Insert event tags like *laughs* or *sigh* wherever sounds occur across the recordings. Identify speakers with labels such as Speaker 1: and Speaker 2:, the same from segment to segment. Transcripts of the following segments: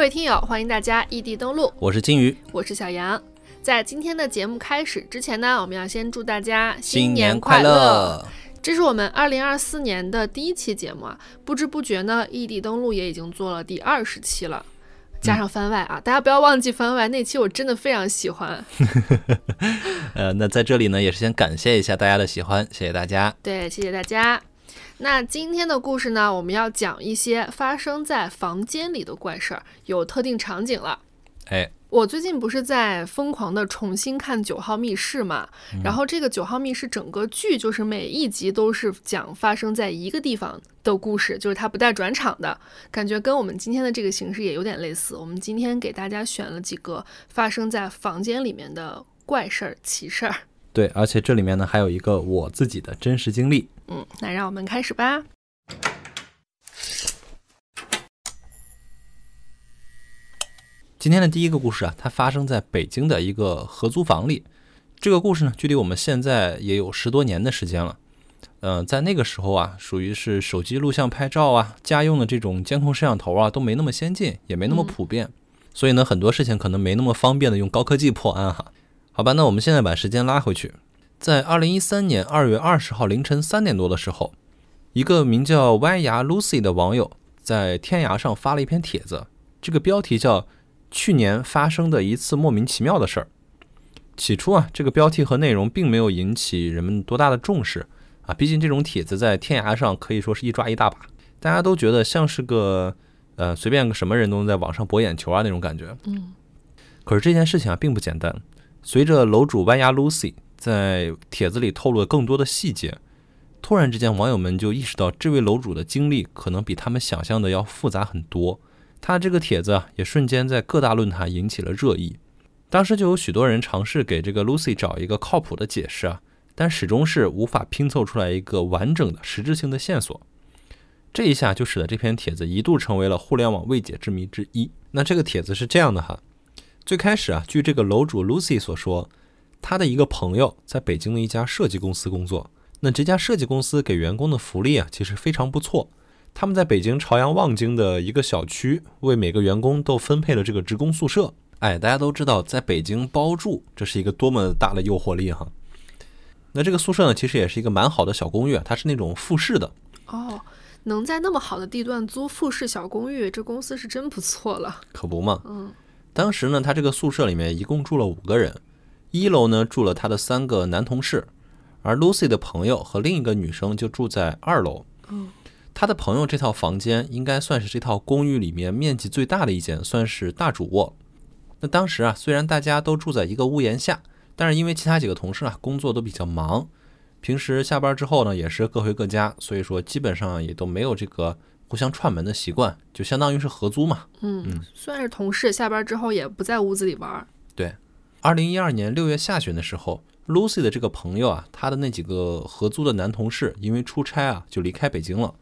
Speaker 1: 各位听友，欢迎大家异地登录，
Speaker 2: 我是金鱼，
Speaker 1: 我是小杨。在今天的节目开始之前呢，我们要先祝大家
Speaker 2: 新
Speaker 1: 年
Speaker 2: 快
Speaker 1: 乐。这是我们二零二四年的第一期节目啊，不知不觉呢，异地登录也已经做了第二十期了，加上番外啊，大家不要忘记番外那期，我真的非常喜欢。*laughs*
Speaker 2: 呃，那在这里呢，也是先感谢一下大家的喜欢，谢谢大家。
Speaker 1: 对，谢谢大家。那今天的故事呢，我们要讲一些发生在房间里的怪事儿，有特定场景了。
Speaker 2: 哎。
Speaker 1: 我最近不是在疯狂的重新看《九号密室》嘛，然后这个《九号密室》整个剧就是每一集都是讲发生在一个地方的故事，就是它不带转场的感觉，跟我们今天的这个形式也有点类似。我们今天给大家选了几个发生在房间里面的怪事儿、奇事儿。
Speaker 2: 对，而且这里面呢还有一个我自己的真实经历。
Speaker 1: 嗯，那让我们开始吧。
Speaker 2: 今天的第一个故事啊，它发生在北京的一个合租房里。这个故事呢，距离我们现在也有十多年的时间了。嗯，在那个时候啊，属于是手机录像拍照啊，家用的这种监控摄像头啊，都没那么先进，也没那么普遍。所以呢，很多事情可能没那么方便的用高科技破案哈。好吧，那我们现在把时间拉回去，在二零一三年二月二十号凌晨三点多的时候，一个名叫歪牙 Lucy 的网友在天涯上发了一篇帖子，这个标题叫。去年发生的一次莫名其妙的事儿。起初啊，这个标题和内容并没有引起人们多大的重视啊，毕竟这种帖子在天涯上可以说是一抓一大把，大家都觉得像是个呃随便个什么人都能在网上博眼球啊那种感觉。
Speaker 1: 嗯。
Speaker 2: 可是这件事情啊并不简单。随着楼主弯牙 Lucy 在帖子里透露了更多的细节，突然之间网友们就意识到，这位楼主的经历可能比他们想象的要复杂很多。他这个帖子啊也瞬间在各大论坛引起了热议，当时就有许多人尝试给这个 Lucy 找一个靠谱的解释啊，但始终是无法拼凑出来一个完整的实质性的线索。这一下就使得这篇帖子一度成为了互联网未解之谜之一。那这个帖子是这样的哈，最开始啊，据这个楼主 Lucy 所说，他的一个朋友在北京的一家设计公司工作，那这家设计公司给员工的福利啊，其实非常不错。他们在北京朝阳望京的一个小区，为每个员工都分配了这个职工宿舍。哎，大家都知道，在北京包住，这是一个多么大的诱惑力哈。那这个宿舍呢，其实也是一个蛮好的小公寓，它是那种复式的。
Speaker 1: 哦，能在那么好的地段租复式小公寓，这公司是真不错了。
Speaker 2: 可不嘛。
Speaker 1: 嗯。
Speaker 2: 当时呢，他这个宿舍里面一共住了五个人，一楼呢住了他的三个男同事，而 Lucy 的朋友和另一个女生就住在二楼。
Speaker 1: 嗯。
Speaker 2: 他的朋友这套房间应该算是这套公寓里面面积最大的一间，算是大主卧。那当时啊，虽然大家都住在一个屋檐下，但是因为其他几个同事啊工作都比较忙，平时下班之后呢也是各回各家，所以说基本上也都没有这个互相串门的习惯，就相当于是合租嘛。
Speaker 1: 嗯，算是同事，下班之后也不在屋子里玩。
Speaker 2: 对，二零一二年六月下旬的时候，Lucy 的这个朋友啊，他的那几个合租的男同事因为出差啊就离开北京了。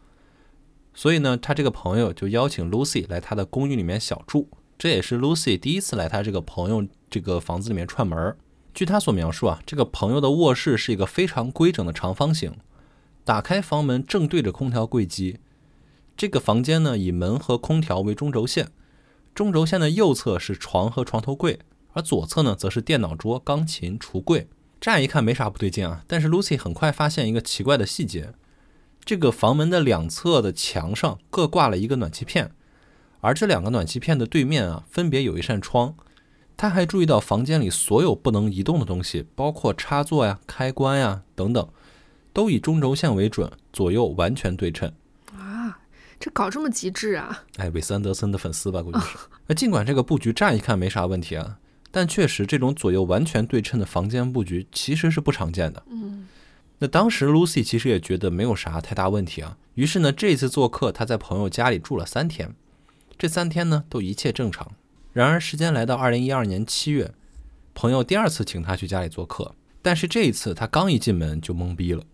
Speaker 2: 所以呢，他这个朋友就邀请 Lucy 来他的公寓里面小住，这也是 Lucy 第一次来他这个朋友这个房子里面串门。据他所描述啊，这个朋友的卧室是一个非常规整的长方形，打开房门正对着空调柜机。这个房间呢，以门和空调为中轴线，中轴线的右侧是床和床头柜，而左侧呢，则是电脑桌、钢琴、橱柜。乍一看没啥不对劲啊，但是 Lucy 很快发现一个奇怪的细节。这个房门的两侧的墙上各挂了一个暖气片，而这两个暖气片的对面啊，分别有一扇窗。他还注意到房间里所有不能移动的东西，包括插座呀、开关呀等等，都以中轴线为准，左右完全对称。
Speaker 1: 啊，这搞这么极致啊！
Speaker 2: 哎，韦斯安德森的粉丝吧，估计是。那尽管这个布局乍一看没啥问题啊，但确实这种左右完全对称的房间布局其实是不常见的。
Speaker 1: 嗯。
Speaker 2: 那当时 Lucy 其实也觉得没有啥太大问题啊，于是呢，这次做客，她在朋友家里住了三天，这三天呢都一切正常。然而时间来到二零一二年七月，朋友第二次请她去家里做客，但是这一次她刚一进门就懵逼了，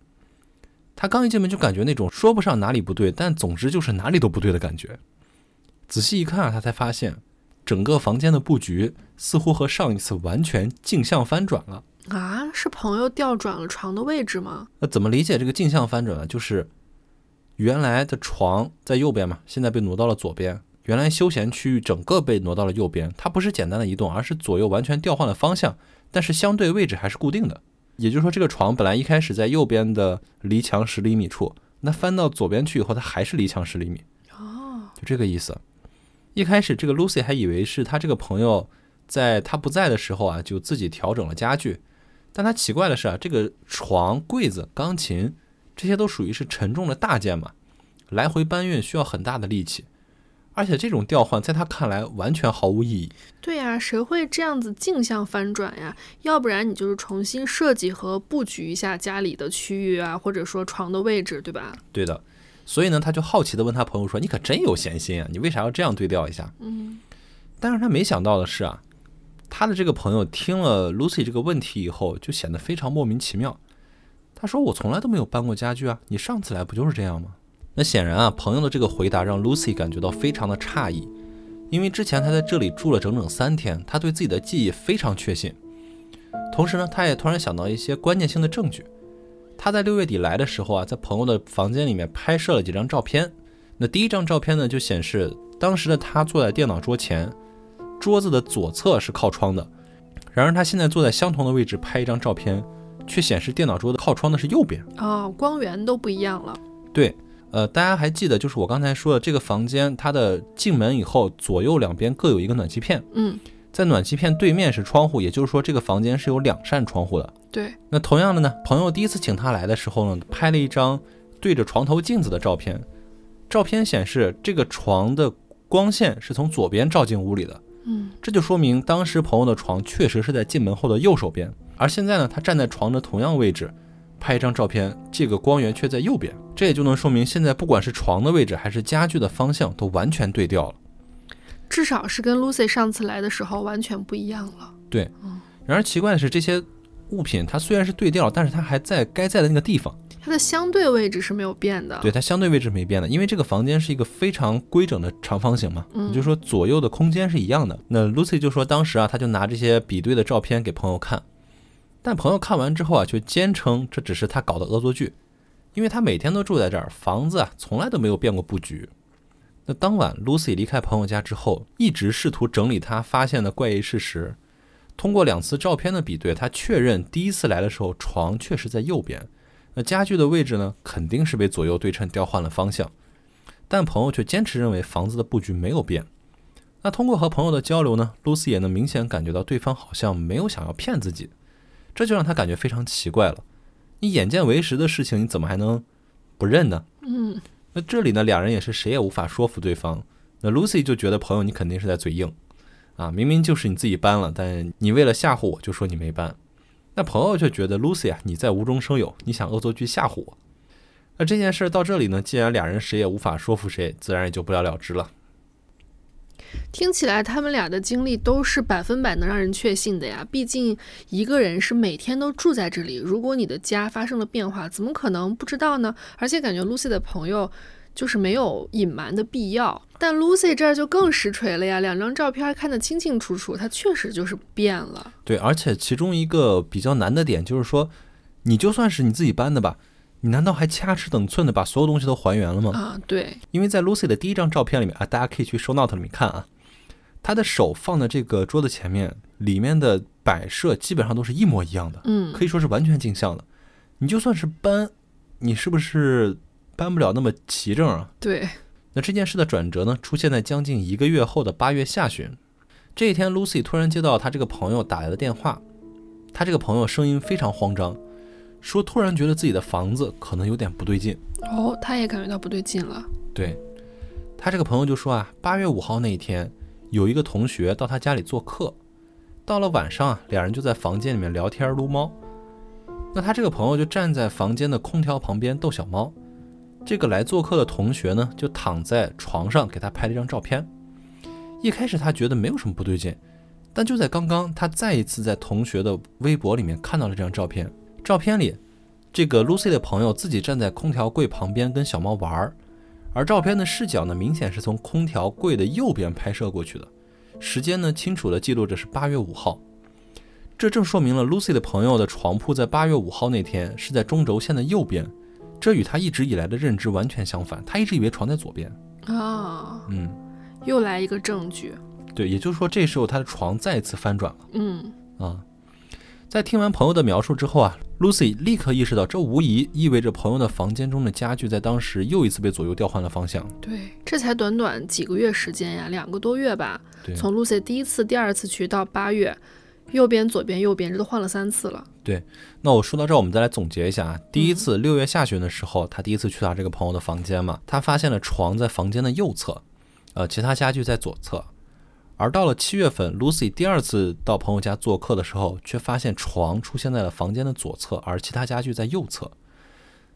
Speaker 2: 她刚一进门就感觉那种说不上哪里不对，但总之就是哪里都不对的感觉。仔细一看啊，他才发现整个房间的布局似乎和上一次完全镜像翻转了。
Speaker 1: 啊，是朋友调转了床的位置吗？
Speaker 2: 那怎么理解这个镜像翻转呢？就是原来的床在右边嘛，现在被挪到了左边，原来休闲区域整个被挪到了右边，它不是简单的移动，而是左右完全调换了方向，但是相对位置还是固定的。也就是说，这个床本来一开始在右边的离墙十厘米处，那翻到左边去以后，它还是离墙十厘米。
Speaker 1: 哦，
Speaker 2: 就这个意思。一开始这个 Lucy 还以为是他这个朋友在他不在的时候啊，就自己调整了家具。但他奇怪的是啊，这个床、柜子、钢琴这些都属于是沉重的大件嘛，来回搬运需要很大的力气。而且这种调换在他看来完全毫无意义。
Speaker 1: 对呀，谁会这样子镜像翻转呀？要不然你就是重新设计和布局一下家里的区域啊，或者说床的位置，对吧？
Speaker 2: 对的。所以呢，他就好奇地问他朋友说：“你可真有闲心啊，你为啥要这样对调一下？”
Speaker 1: 嗯。
Speaker 2: 但是他没想到的是啊，他的这个朋友听了 Lucy 这个问题以后，就显得非常莫名其妙。他说：“我从来都没有搬过家具啊，你上次来不就是这样吗？”那显然啊，朋友的这个回答让 Lucy 感觉到非常的诧异，因为之前他在这里住了整整三天，他对自己的记忆非常确信。同时呢，他也突然想到一些关键性的证据。他在六月底来的时候啊，在朋友的房间里面拍摄了几张照片。那第一张照片呢，就显示当时的他坐在电脑桌前，桌子的左侧是靠窗的。然而他现在坐在相同的位置拍一张照片，却显示电脑桌的靠窗的是右边。
Speaker 1: 哦，光源都不一样了。
Speaker 2: 对。呃，大家还记得，就是我刚才说的这个房间，它的进门以后，左右两边各有一个暖气片。
Speaker 1: 嗯，
Speaker 2: 在暖气片对面是窗户，也就是说这个房间是有两扇窗户的。
Speaker 1: 对。
Speaker 2: 那同样的呢，朋友第一次请他来的时候呢，拍了一张对着床头镜子的照片，照片显示这个床的光线是从左边照进屋里的。
Speaker 1: 嗯，
Speaker 2: 这就说明当时朋友的床确实是在进门后的右手边，而现在呢，他站在床的同样位置。拍一张照片，这个光源却在右边，这也就能说明现在不管是床的位置还是家具的方向都完全对调了，
Speaker 1: 至少是跟 Lucy 上次来的时候完全不一样了。
Speaker 2: 对，然而奇怪的是，这些物品它虽然是对调，但是它还在该在的那个地方，
Speaker 1: 它的相对位置是没有变的。
Speaker 2: 对，它相对位置没变的，因为这个房间是一个非常规整的长方形嘛，也就是说左右的空间是一样的。那 Lucy 就说，当时啊，他就拿这些比对的照片给朋友看。但朋友看完之后啊，却坚称这只是他搞的恶作剧，因为他每天都住在这儿，房子啊从来都没有变过布局。那当晚，Lucy 离开朋友家之后，一直试图整理他发现的怪异事实。通过两次照片的比对，他确认第一次来的时候床确实在右边，那家具的位置呢，肯定是被左右对称调换了方向。但朋友却坚持认为房子的布局没有变。那通过和朋友的交流呢，Lucy 也能明显感觉到对方好像没有想要骗自己。这就让他感觉非常奇怪了。你眼见为实的事情，你怎么还能不认呢？
Speaker 1: 嗯，
Speaker 2: 那这里呢，俩人也是谁也无法说服对方。那 Lucy 就觉得朋友你肯定是在嘴硬啊，明明就是你自己搬了，但你为了吓唬我就说你没搬。那朋友却觉得 Lucy 啊，你在无中生有，你想恶作剧吓唬我。那这件事到这里呢，既然俩人谁也无法说服谁，自然也就不了了之了。
Speaker 1: 听起来他们俩的经历都是百分百能让人确信的呀。毕竟一个人是每天都住在这里，如果你的家发生了变化，怎么可能不知道呢？而且感觉 Lucy 的朋友就是没有隐瞒的必要。但 Lucy 这儿就更实锤了呀，两张照片看得清清楚楚，他确实就是变了。
Speaker 2: 对，而且其中一个比较难的点就是说，你就算是你自己搬的吧，你难道还掐指等寸的把所有东西都还原了吗？
Speaker 1: 啊，对，
Speaker 2: 因为在 Lucy 的第一张照片里面啊，大家可以去 Show Note 里面看啊。她的手放在这个桌子前面，里面的摆设基本上都是一模一样的，
Speaker 1: 嗯，
Speaker 2: 可以说是完全镜像的。你就算是搬，你是不是搬不了那么齐整啊？
Speaker 1: 对。
Speaker 2: 那这件事的转折呢，出现在将近一个月后的八月下旬。这一天，Lucy 突然接到她这个朋友打来的电话，她这个朋友声音非常慌张，说突然觉得自己的房子可能有点不对劲。
Speaker 1: 哦，他也感觉到不对劲了。
Speaker 2: 对，他这个朋友就说啊，八月五号那一天。有一个同学到他家里做客，到了晚上啊，两人就在房间里面聊天撸猫。那他这个朋友就站在房间的空调旁边逗小猫。这个来做客的同学呢，就躺在床上给他拍了一张照片。一开始他觉得没有什么不对劲，但就在刚刚，他再一次在同学的微博里面看到了这张照片。照片里，这个 Lucy 的朋友自己站在空调柜旁边跟小猫玩儿。而照片的视角呢，明显是从空调柜的右边拍摄过去的，时间呢清楚的记录着是八月五号，这正说明了 Lucy 的朋友的床铺在八月五号那天是在中轴线的右边，这与他一直以来的认知完全相反，他一直以为床在左边
Speaker 1: 啊，
Speaker 2: 嗯，
Speaker 1: 又来一个证据。
Speaker 2: 对，也就是说，这时候他的床再次翻转了。
Speaker 1: 嗯
Speaker 2: 啊，在听完朋友的描述之后啊，Lucy 立刻意识到，这无疑意味着朋友的房间中的家具在当时又一次被左右调换了方向。
Speaker 1: 对，这才短短几个月时间呀，两个多月吧。
Speaker 2: 对
Speaker 1: 从 Lucy 第一次、第二次去到八月，右边、左边、右边，这都换了三次了。
Speaker 2: 对那我说到这儿，我们再来总结一下啊。第一次六月下旬的时候，他第一次去他这个朋友的房间嘛，他发现了床在房间的右侧，呃，其他家具在左侧。而到了七月份，Lucy 第二次到朋友家做客的时候，却发现床出现在了房间的左侧，而其他家具在右侧。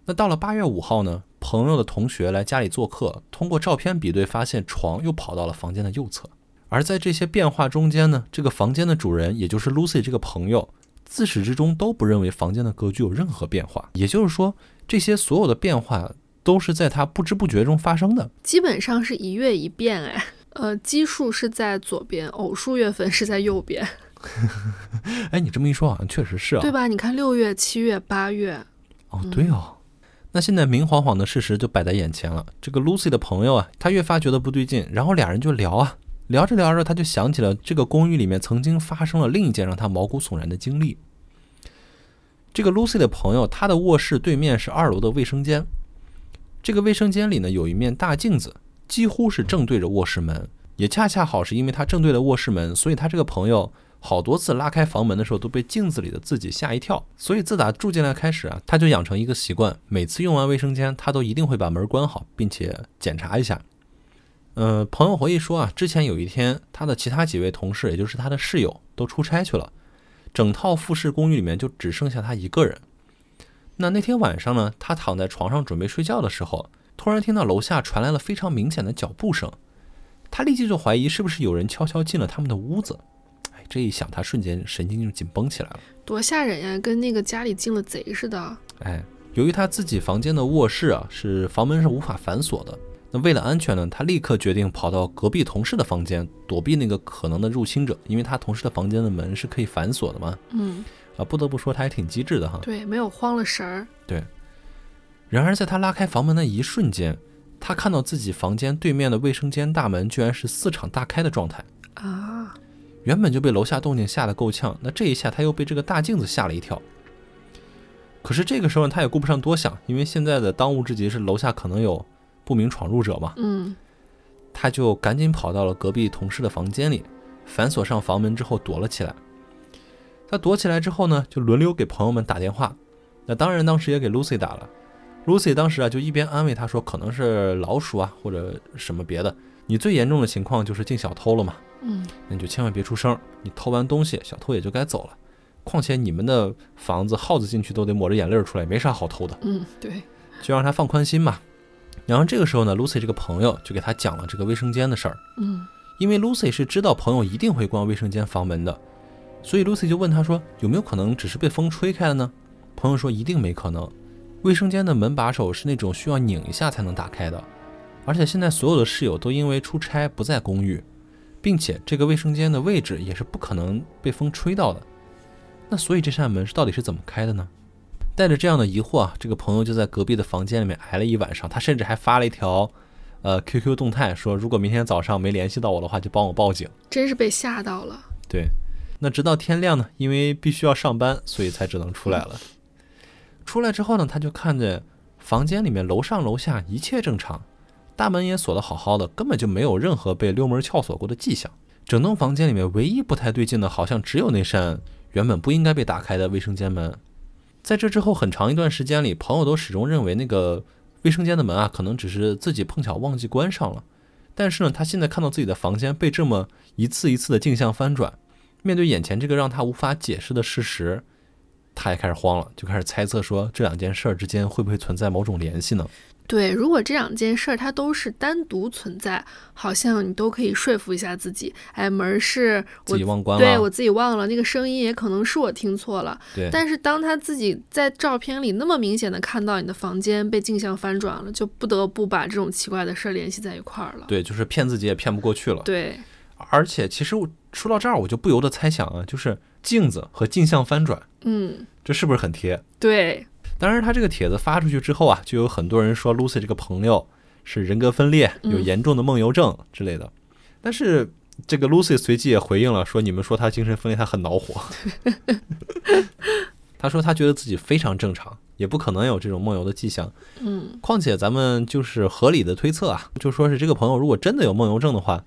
Speaker 2: 那到了八月五号呢，朋友的同学来家里做客，通过照片比对，发现床又跑到了房间的右侧。而在这些变化中间呢，这个房间的主人，也就是 Lucy 这个朋友，自始至终都不认为房间的格局有任何变化。也就是说，这些所有的变化都是在他不知不觉中发生的。
Speaker 1: 基本上是一月一变，哎，呃，奇数是在左边，偶数月份是在右边，*laughs*
Speaker 2: 哎，你这么一说，好像确实是啊。
Speaker 1: 对吧？你看六月、七月、八月，
Speaker 2: 哦，对哦。那现在明晃晃的事实就摆在眼前了。这个 Lucy 的朋友啊，他越发觉得不对劲，然后俩人就聊啊，聊着聊着，他就想起了这个公寓里面曾经发生了另一件让他毛骨悚然的经历。这个 Lucy 的朋友，他的卧室对面是二楼的卫生间，这个卫生间里呢有一面大镜子，几乎是正对着卧室门，也恰恰好是因为他正对着卧室门，所以他这个朋友好多次拉开房门的时候都被镜子里的自己吓一跳。所以自打住进来开始啊，他就养成一个习惯，每次用完卫生间，他都一定会把门关好，并且检查一下。呃，朋友回忆说啊，之前有一天，他的其他几位同事，也就是他的室友，都出差去了，整套复式公寓里面就只剩下他一个人。那那天晚上呢，他躺在床上准备睡觉的时候，突然听到楼下传来了非常明显的脚步声，他立即就怀疑是不是有人悄悄进了他们的屋子。哎，这一想，他瞬间神经就紧绷起来了。
Speaker 1: 多吓人呀，跟那个家里进了贼似的。
Speaker 2: 哎，由于他自己房间的卧室啊是房门是无法反锁的，那为了安全呢，他立刻决定跑到隔壁同事的房间躲避那个可能的入侵者，因为他同事的房间的门是可以反锁的嘛。
Speaker 1: 嗯，
Speaker 2: 啊，不得不说他还挺机智的哈。
Speaker 1: 对，没有慌了神儿。
Speaker 2: 然而在他拉开房门的一瞬间，他看到自己房间对面的卫生间大门居然是四敞大开的状态。
Speaker 1: 啊，
Speaker 2: 原本就被楼下动静吓得够呛，那这一下他又被这个大镜子吓了一跳。可是这个时候他也顾不上多想，因为现在的当务之急是楼下可能有不明闯入者嘛，
Speaker 1: 嗯，
Speaker 2: 他就赶紧跑到了隔壁同事的房间里，反锁上房门之后躲了起来。他躲起来之后呢，就轮流给朋友们打电话。那当然，当时也给 Lucy 打了。Lucy 当时啊，就一边安慰他说，可能是老鼠啊，或者什么别的。你最严重的情况就是进小偷了嘛，
Speaker 1: 嗯，
Speaker 2: 那你就千万别出声。你偷完东西，小偷也就该走了。况且你们的房子，耗子进去都得抹着眼泪儿出来，没啥好偷的。
Speaker 1: 嗯，对，
Speaker 2: 就让他放宽心嘛。然后这个时候呢，Lucy 这个朋友就给他讲了这个卫生间的事儿，
Speaker 1: 嗯，
Speaker 2: 因为 Lucy 是知道朋友一定会关卫生间房门的，所以 Lucy 就问他说有没有可能只是被风吹开了呢？朋友说一定没可能，卫生间的门把手是那种需要拧一下才能打开的，而且现在所有的室友都因为出差不在公寓，并且这个卫生间的位置也是不可能被风吹到的。那所以这扇门是到底是怎么开的呢？带着这样的疑惑啊，这个朋友就在隔壁的房间里面挨了一晚上。他甚至还发了一条，呃，QQ 动态说，如果明天早上没联系到我的话，就帮我报警。
Speaker 1: 真是被吓到了。
Speaker 2: 对，那直到天亮呢，因为必须要上班，所以才只能出来了。出来之后呢，他就看见房间里面楼上楼下一切正常，大门也锁得好好的，根本就没有任何被溜门撬锁过的迹象。整栋房间里面唯一不太对劲的，好像只有那扇原本不应该被打开的卫生间门。在这之后很长一段时间里，朋友都始终认为那个卫生间的门啊，可能只是自己碰巧忘记关上了。但是呢，他现在看到自己的房间被这么一次一次的镜像翻转，面对眼前这个让他无法解释的事实，他也开始慌了，就开始猜测说这两件事儿之间会不会存在某种联系呢？
Speaker 1: 对，如果这两件事儿它都是单独存在，好像你都可以说服一下自己，哎，门儿是我
Speaker 2: 自己忘关了，
Speaker 1: 对我自己忘了，那个声音也可能是我听错了。
Speaker 2: 对
Speaker 1: 但是当他自己在照片里那么明显的看到你的房间被镜像翻转了，就不得不把这种奇怪的事儿联系在一块儿了。
Speaker 2: 对，就是骗自己也骗不过去了。
Speaker 1: 对，
Speaker 2: 而且其实我说到这儿，我就不由得猜想啊，就是镜子和镜像翻转，
Speaker 1: 嗯，
Speaker 2: 这是不是很贴？
Speaker 1: 对，
Speaker 2: 当然，他这个帖子发出去之后啊，就有很多人说 Lucy 这个朋友是人格分裂，有
Speaker 1: 嗯
Speaker 2: 严重的梦游症之类的。但是这个 Lucy 随即也回应了，说你们说他精神分裂，他很恼火。*laughs* 他说他觉得自己非常正常，也不可能有这种梦游的迹象。
Speaker 1: 嗯
Speaker 2: 况且咱们就是合理的推测啊，就说是这个朋友如果真的有梦游症的话，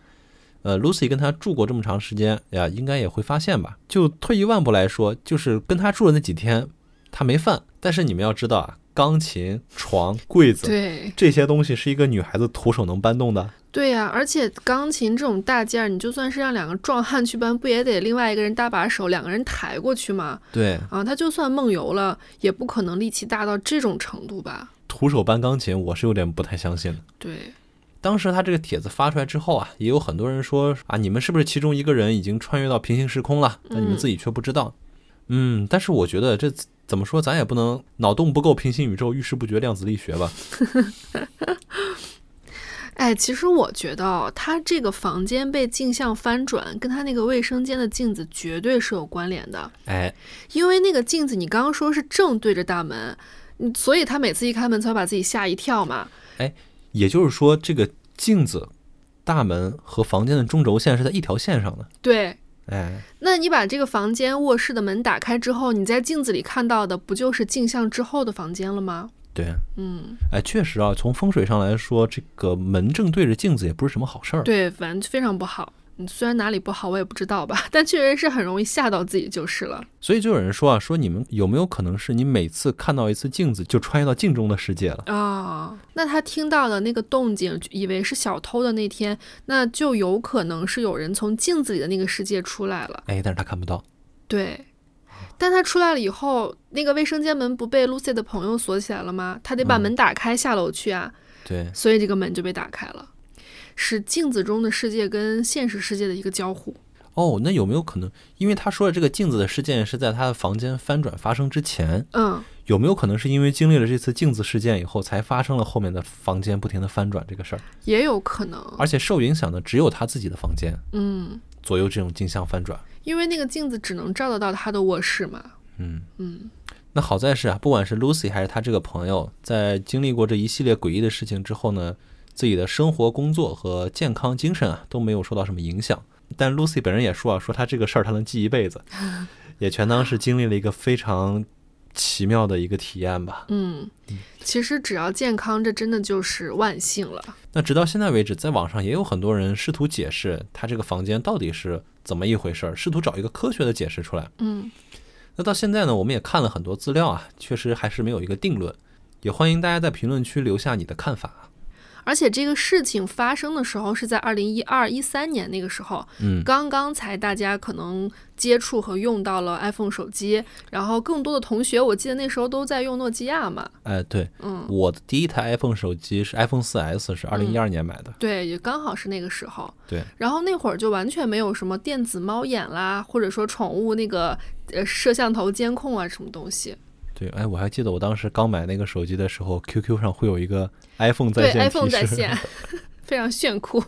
Speaker 2: 呃，Lucy 跟他住过这么长时间呀，应该也会发现吧。就退一万步来说，就是跟他住的那几天，他没犯。但是你们要知道啊，钢琴、床、柜子
Speaker 1: 对
Speaker 2: 这些东西是一个女孩子徒手能搬动的。
Speaker 1: 对呀、而且钢琴这种大件儿，你就算是让两个壮汉去搬，不也得另外一个人搭把手，两个人抬过去吗？
Speaker 2: 对，
Speaker 1: 啊，他就算梦游了，也不可能力气大到这种程度吧？
Speaker 2: 徒手搬钢琴，我是有点不太相信的。
Speaker 1: 对，
Speaker 2: 当时他这个帖子发出来之后啊，也有很多人说啊，你们是不是其中一个人已经穿越到平行时空了？但你们自己却不知道。嗯，但是我觉得这怎么说，咱也不能脑洞不够平行宇宙，遇事不决量子力学吧？*laughs*
Speaker 1: 哎，其实我觉得哦，他这个房间被镜像翻转，跟他那个卫生间的镜子绝对是有关联的。
Speaker 2: 哎，
Speaker 1: 因为那个镜子，你刚刚说是正对着大门，嗯所以他每次一开门才会把自己吓一跳嘛。
Speaker 2: 也就是说，这个镜子、大门和房间的中轴线是在一条线上的。
Speaker 1: 对，
Speaker 2: 哎，
Speaker 1: 那你把这个房间卧室的门打开之后，你在镜子里看到的不就是镜像之后的房间了吗？
Speaker 2: 对，
Speaker 1: 嗯，
Speaker 2: 哎，确实啊，从风水上来说，这个门正对着镜子也不是什么好事儿。
Speaker 1: 对，反正非常不好。嗯虽然哪里不好我也不知道吧，但确实是很容易吓到自己就是了。
Speaker 2: 所以就有人说啊，说你们有没有可能是你每次看到一次镜子，就穿越到镜中的世界了？
Speaker 1: 啊、那他听到的那个动静，以为是小偷的那天，那就有可能是有人从镜子里的那个世界出来了。
Speaker 2: 哎，但是他看不到。
Speaker 1: 对，但他出来了以后，那个卫生间门不被 Lucy 的朋友锁起来了吗？他得把
Speaker 2: 嗯
Speaker 1: 门打开下楼去啊，
Speaker 2: 对，
Speaker 1: 所以这个门就被打开了，是镜子中的世界跟现实世界的一个交互。
Speaker 2: 哦，那有没有可能，因为他说的这个镜子的事件是在他的房间翻转发生之前，
Speaker 1: 嗯，
Speaker 2: 有没有可能是因为经历了这次镜子事件以后，才发生了后面的房间不停的翻转这个事儿？
Speaker 1: 也有可能。
Speaker 2: 而且受影响的只有他自己的房间，
Speaker 1: 嗯，
Speaker 2: 左右这种镜像翻转。
Speaker 1: 因为那个镜子只能照得到他的卧室嘛。
Speaker 2: 嗯，
Speaker 1: 嗯，
Speaker 2: 那好在是啊，不管是 Lucy 还是他这个朋友，在经历过这一系列诡异的事情之后呢，自己的生活、工作和健康、精神啊都没有受到什么影响。但 Lucy 本人也说啊，说他这个事儿他能记一辈子，*laughs* 也全当是经历了一个非常奇妙的一个体验吧。
Speaker 1: 嗯，其实只要健康，这真的就是万幸了。
Speaker 2: 那直到现在为止，在网上也有很多人试图解释他这个房间到底是怎么一回事儿，试图找一个科学的解释出来。
Speaker 1: 嗯，
Speaker 2: 那到现在呢，我们也看了很多资料啊，确实还是没有一个定论。也欢迎大家在评论区留下你的看法。
Speaker 1: 而且这个事情发生的时候是在二零一二一三年那个时候，
Speaker 2: 嗯，
Speaker 1: 刚刚才大家可能接触和用到了 iPhone 手机，然后更多的同学，我记得那时候都在用诺基亚嘛。
Speaker 2: 哎，对，
Speaker 1: 嗯，
Speaker 2: 我的第一台 iPhone 手机是 iPhone 四 S，是二零一二年买的。
Speaker 1: 对，也刚好是那个时候。
Speaker 2: 对，
Speaker 1: 然后那会儿就完全没有什么电子猫眼啦，或者说宠物那个呃摄像头监控啊什么东西。
Speaker 2: 对，哎，我还记得我当时刚买那个手机的时候，QQ 上会有一个 iPhone 在线
Speaker 1: 对
Speaker 2: 线
Speaker 1: ，iPhone。在线，非常炫酷。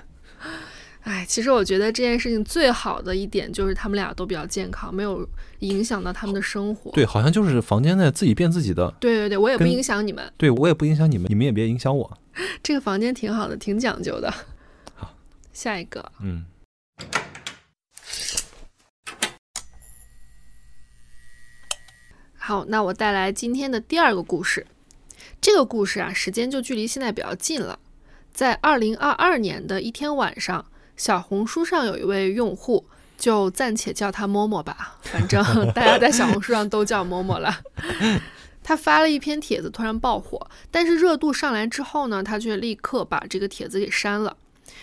Speaker 1: *laughs* 哎，其实我觉得这件事情最好的一点就是他们俩都比较健康，没有影响到他们的生活。
Speaker 2: 对，好像就是房间在自己变自己的。
Speaker 1: 对对对，我也不影响你们，
Speaker 2: 对我也不影响你们，你们也别影响我。*laughs*
Speaker 1: 这个房间挺好的，挺讲究的。
Speaker 2: 好，
Speaker 1: 下一个，
Speaker 2: 嗯，
Speaker 1: 好，那我带来今天的第二个故事。这个故事啊，时间就距离现在比较近了。在二零二二年的一天晚上，小红书上有一位用户，就暂且叫他摸摸吧，反正 *laughs* 大家在小红书上都叫摸摸了。他发了一篇帖子，突然爆火，但是热度上来之后呢，他却立刻把这个帖子给删了。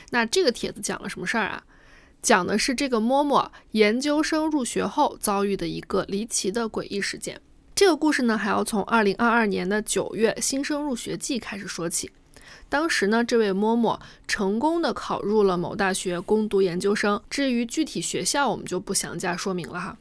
Speaker 1: 那这个帖子讲了什么事儿啊？讲的是这个摸摸研究生入学后遭遇的一个离奇的诡异事件。这个故事呢，还要从二零二二年的九月新生入学季开始说起。当时呢，这位嬷嬷成功的考入了某大学攻读研究生。至于具体学校，我们就不详加说明了哈。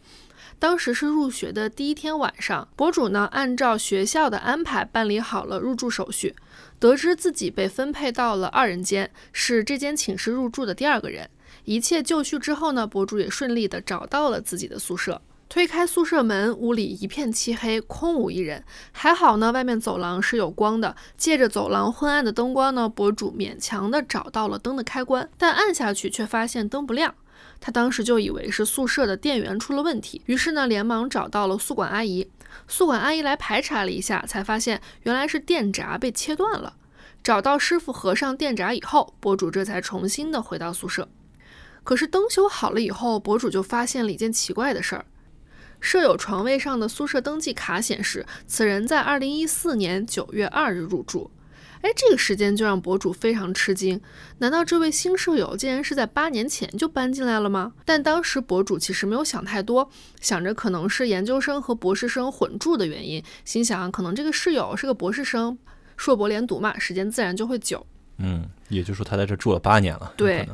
Speaker 1: 当时是入学的第一天晚上，博主呢按照学校的安排办理好了入住手续，得知自己被分配到了二人间，是这间寝室入住的第二个人。一切就绪之后呢，博主也顺利的找到了自己的宿舍。推开宿舍门，屋里一片漆黑，空无一人。还好呢，外面走廊是有光的。借着走廊昏暗的灯光呢，博主勉强的找到了灯的开关，但按下去却发现灯不亮。他当时就以为是宿舍的电源出了问题，于是呢，连忙找到了宿管阿姨。宿管阿姨来排查了一下，才发现原来是电闸被切断了。找到师傅合上电闸以后，博主这才重新的回到宿舍。可是灯修好了以后，博主就发现了一件奇怪的事儿。舍友床位上的宿舍登记卡显示，此人在二零一四年九月二日入住。哎，这个时间就让博主非常吃惊。难道这位新舍友竟然是在八年前就搬进来了吗？但当时博主其实没有想太多，想着可能是研究生和博士生混住的原因，心想可能这个室友是个博士生，硕博连读嘛，时间自然就会久。
Speaker 2: 嗯，也就是说他在这住了八年了。
Speaker 1: 对。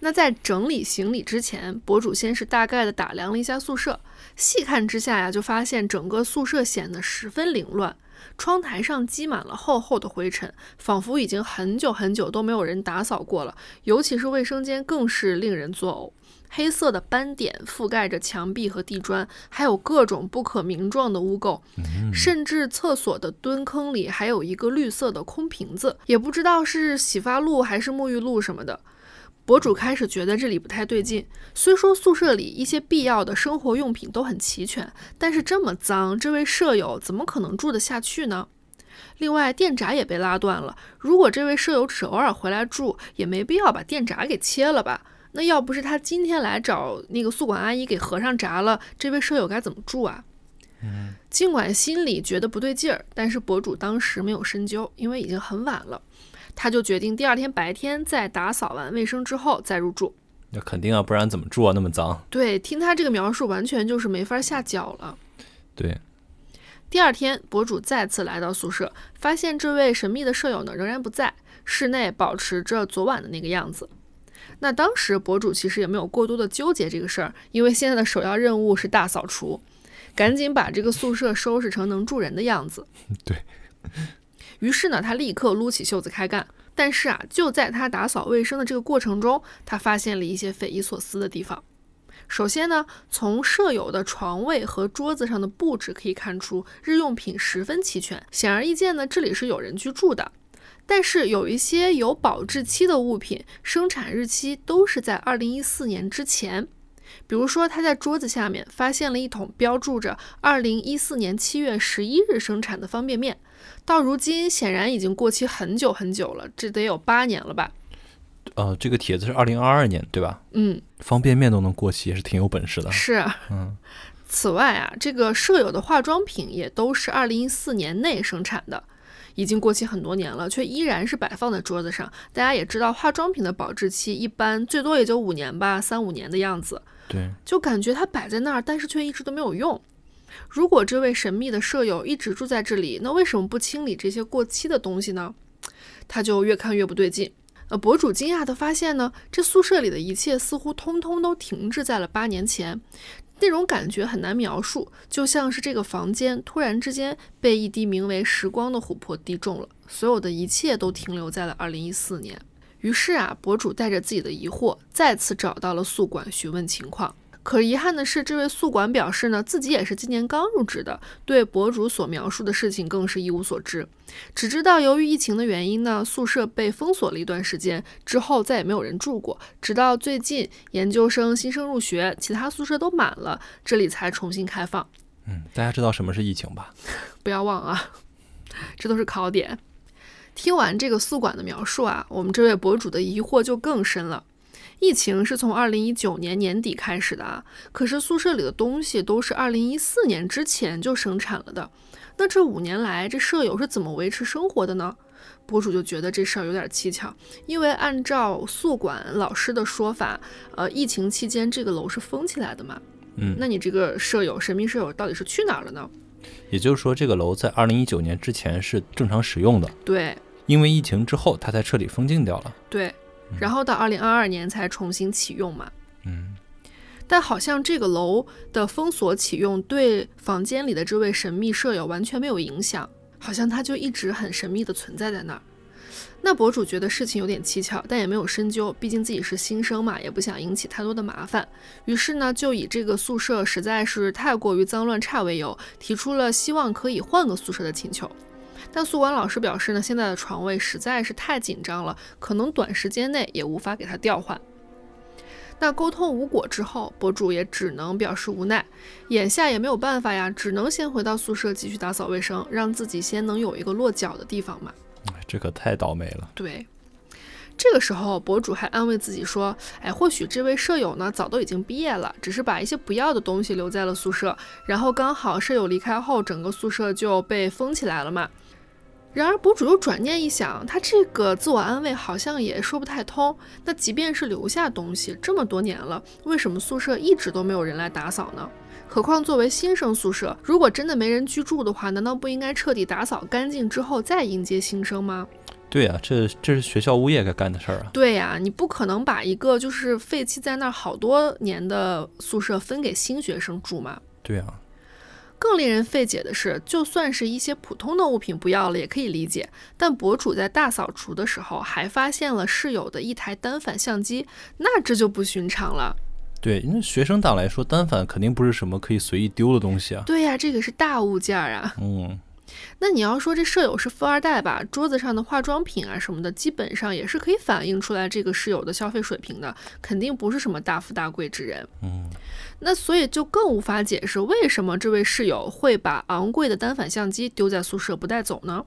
Speaker 1: 那在整理行李之前，博主先是大概的打量了一下宿舍。细看之下呀，就发现整个宿舍显得十分凌乱，窗台上积满了厚厚的灰尘，仿佛已经很久很久都没有人打扫过了。尤其是卫生间更是令人作呕，黑色的斑点覆盖着墙壁和地砖，还有各种不可名状的污垢，甚至厕所的蹲坑里还有一个绿色的空瓶子，也不知道是洗发露还是沐浴露什么的。博主开始觉得这里不太对劲。虽说宿舍里一些必要的生活用品都很齐全，但是这么脏，这位舍友怎么可能住得下去呢？另外，电闸也被拉断了。如果这位舍友只偶尔回来住，也没必要把电闸给切了吧？那要不是他今天来找那个宿管阿姨给合上闸了，这位舍友该怎么住啊？
Speaker 2: 嗯，
Speaker 1: 尽管心里觉得不对劲儿，但是博主当时没有深究，因为已经很晚了。他就决定第二天白天在打扫完卫生之后再入住。
Speaker 2: 那肯定啊，不然怎么住啊？那么脏。
Speaker 1: 对，听他这个描述，完全就是没法下脚了。
Speaker 2: 对。
Speaker 1: 第二天，博主再次来到宿舍，发现这位神秘的舍友呢仍然不在，室内保持着昨晚的那个样子。那当时博主其实也没有过多的纠结这个事儿，因为现在的首要任务是大扫除，赶紧把这个宿舍收拾成能住人的样子。*laughs*
Speaker 2: 对。
Speaker 1: 于是呢，他立刻撸起袖子开干。但是啊，就在他打扫卫生的这个过程中，他发现了一些匪夷所思的地方。首先呢，从舍友的床位和桌子上的布置可以看出，日用品十分齐全。显而易见呢，这里是有人居住的。但是有一些有保质期的物品，生产日期都是在二零一四年之前。比如说，他在桌子下面发现了一桶标注着二零一四年七月十一日生产的方便面。到如今显然已经过期很久很久了，这得有八年了吧？
Speaker 2: 呃，这个帖子是二零二二年，对吧？
Speaker 1: 嗯，
Speaker 2: 方便面都能过期，也是挺有本事的。
Speaker 1: 是，
Speaker 2: 嗯。
Speaker 1: 此外啊，这个舍友的化妆品也都是二零一四年内生产的，已经过期很多年了，却依然是摆放在桌子上。大家也知道，化妆品的保质期一般最多也就五年吧，三五年的样子。
Speaker 2: 对，
Speaker 1: 就感觉它摆在那儿，但是却一直都没有用。如果这位神秘的舍友一直住在这里，那为什么不清理这些过期的东西呢？他就越看越不对劲。呃，博主惊讶地发现呢，这宿舍里的一切似乎通通都停滞在了八年前，那种感觉很难描述，就像是这个房间突然之间被一滴名为时光的琥珀滴中了，所有的一切都停留在了二零一四年。于是啊，博主带着自己的疑惑，再次找到了宿管询问情况。可遗憾的是，这位宿管表示呢，自己也是今年刚入职的，对博主所描述的事情更是一无所知，只知道由于疫情的原因呢，宿舍被封锁了一段时间，之后再也没有人住过，直到最近研究生新生入学，其他宿舍都满了，这里才重新开放。
Speaker 2: 嗯，大家知道什么是疫情吧？*laughs*
Speaker 1: 不要忘啊，*laughs* 这都是考点。听完这个宿管的描述啊，我们这位博主的疑惑就更深了。疫情是从二零一九年年底开始的啊，可是宿舍里的东西都是二零一四年之前就生产了的。那这五年来，这舍友是怎么维持生活的呢？博主就觉得这事儿有点蹊跷，因为按照宿管老师的说法，呃，疫情期间这个楼是封起来的嘛。
Speaker 2: 嗯，
Speaker 1: 那你这个舍友，神秘舍友到底是去哪儿了呢？
Speaker 2: 也就是说，这个楼在二零一九年之前是正常使用的。
Speaker 1: 对，
Speaker 2: 因为疫情之后，它才彻底封禁掉了。
Speaker 1: 对。然后到二零二二年才重新启用嘛，
Speaker 2: 嗯，
Speaker 1: 但好像这个楼的封锁启用对房间里的这位神秘舍友完全没有影响，好像他就一直很神秘的存在在那儿。那博主觉得事情有点蹊跷，但也没有深究，毕竟自己是新生嘛，也不想引起太多的麻烦。于是呢，就以这个宿舍实在是太过于脏乱差为由，提出了希望可以换个宿舍的请求。但宿管老师表示呢，现在的床位实在是太紧张了，可能短时间内也无法给他调换。那沟通无果之后，博主也只能表示无奈，眼下也没有办法呀，只能先回到宿舍继续打扫卫生，让自己先能有一个落脚的地方嘛。
Speaker 2: 这可太倒霉了。
Speaker 1: 对，这个时候博主还安慰自己说：“哎，或许这位舍友呢早都已经毕业了，只是把一些不要的东西留在了宿舍，然后刚好舍友离开后，整个宿舍就被封起来了嘛。”然而，博主又转念一想，他这个自我安慰好像也说不太通。那即便是留下东西这么多年了，为什么宿舍一直都没有人来打扫呢？何况作为新生宿舍，如果真的没人居住的话，难道不应该彻底打扫干净之后再迎接新生吗？
Speaker 2: 对呀，这这是学校物业该干的事儿啊。
Speaker 1: 对呀，你不可能把一个就是废弃在那儿好多年的宿舍分给新学生住嘛。
Speaker 2: 对呀。
Speaker 1: 更令人费解的是，就算是一些普通的物品不要了也可以理解，但博主在大扫除的时候还发现了室友的一台单反相机，那这就不寻常了。
Speaker 2: 对，因为学生党来说，单反肯定不是什么可以随意丢的东西啊。
Speaker 1: 对呀，这个是大物件啊。
Speaker 2: 嗯。
Speaker 1: 那你要说这舍友是富二代吧？桌子上的化妆品啊什么的，基本上也是可以反映出来这个室友的消费水平的，肯定不是什么大富大贵之人。
Speaker 2: 嗯，
Speaker 1: 那所以就更无法解释为什么这位室友会把昂贵的单反相机丢在宿舍不带走呢？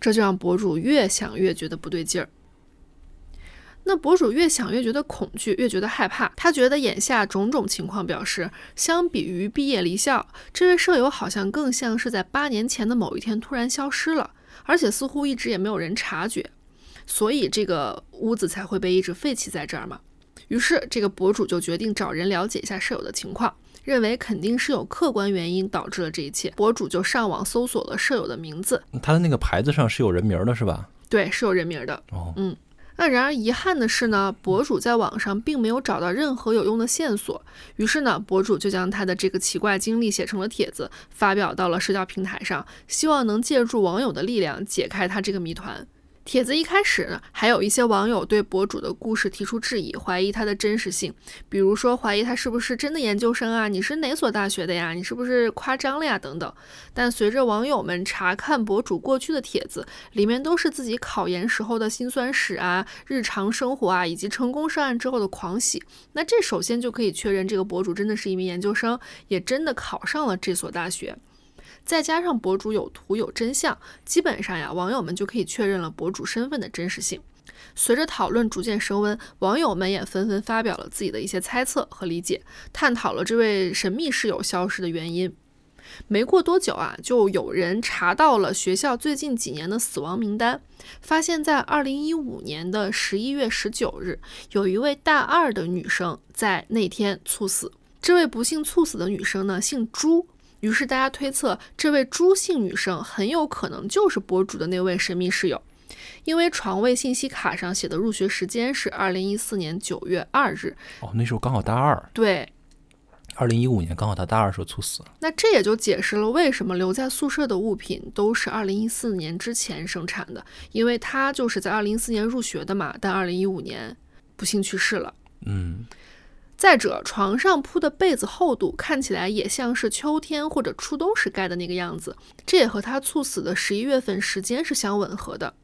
Speaker 1: 这就让博主越想越觉得不对劲儿。那博主越想越觉得恐惧，越觉得害怕。他觉得眼下种种情况表示，相比于毕业离校，这位舍友好像更像是在八年前的某一天突然消失了，而且似乎一直也没有人察觉，所以这个屋子才会被一直废弃在这儿嘛。于是这个博主就决定找人了解一下舍友的情况，认为肯定是有客观原因导致了这一切。博主就上网搜索了舍友的名字，
Speaker 2: 他的那个牌子上是有人名的，是吧？
Speaker 1: 对，是有人名的。
Speaker 2: 哦，
Speaker 1: 嗯。那然而遗憾的是呢，博主在网上并没有找到任何有用的线索。于是呢，博主就将他的这个奇怪经历写成了帖子，发表到了社交平台上，希望能借助网友的力量解开他这个谜团。帖子一开始还有一些网友对博主的故事提出质疑，怀疑他的真实性，比如说怀疑他是不是真的研究生啊？你是哪所大学的呀？你是不是夸张了呀？等等。但随着网友们查看博主过去的帖子，里面都是自己考研时候的辛酸史啊、日常生活啊，以及成功上岸之后的狂喜。那这首先就可以确认这个博主真的是一名研究生，也真的考上了这所大学。再加上博主有图有真相，基本上呀，网友们就可以确认了博主身份的真实性。随着讨论逐渐升温，网友们也纷纷发表了自己的一些猜测和理解，探讨了这位神秘室友消失的原因。没过多久啊，就有人查到了学校最近几年的死亡名单，发现，在二零一五年的十一月十九日，有一位大二的女生在那天猝死。这位不幸猝死的女生呢，姓朱。于是大家推测，这位朱姓女生很有可能就是博主的那位神秘室友，因为床位信息卡上写的入学时间是二零一四年九月二日。
Speaker 2: 哦，那时候刚好大二。
Speaker 1: 对，
Speaker 2: 二零一五年刚好他大二时候猝死了。
Speaker 1: 那这也就解释了为什么留在宿舍的物品都是二零一四年之前生产的，因为他就是在二零一四年入学的嘛，但二零一五年不幸去世了。
Speaker 2: 嗯。
Speaker 1: 再者，床上铺的被子厚度看起来也像是秋天或者初冬时盖的那个样子，这也和他猝死的十一月份时间是相吻合的。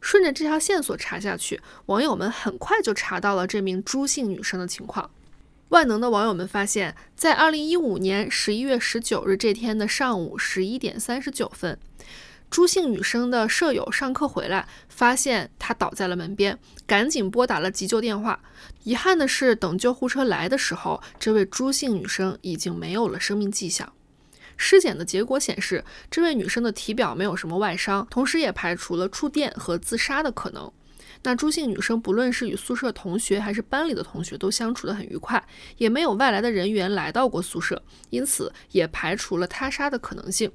Speaker 1: 顺着这条线索查下去，网友们很快就查到了这名朱姓女生的情况。万能的网友们发现，在二零一五年十一月十九日这天的上午十一点三十九分。朱姓女生的舍友上课回来，发现她倒在了门边，赶紧拨打了急救电话。遗憾的是，等救护车来的时候，这位朱姓女生已经没有了生命迹象。尸检的结果显示，这位女生的体表没有什么外伤，同时也排除了触电和自杀的可能。那朱姓女生不论是与宿舍同学还是班里的同学都相处得很愉快，也没有外来的人员来到过宿舍，因此也排除了他杀的可能性。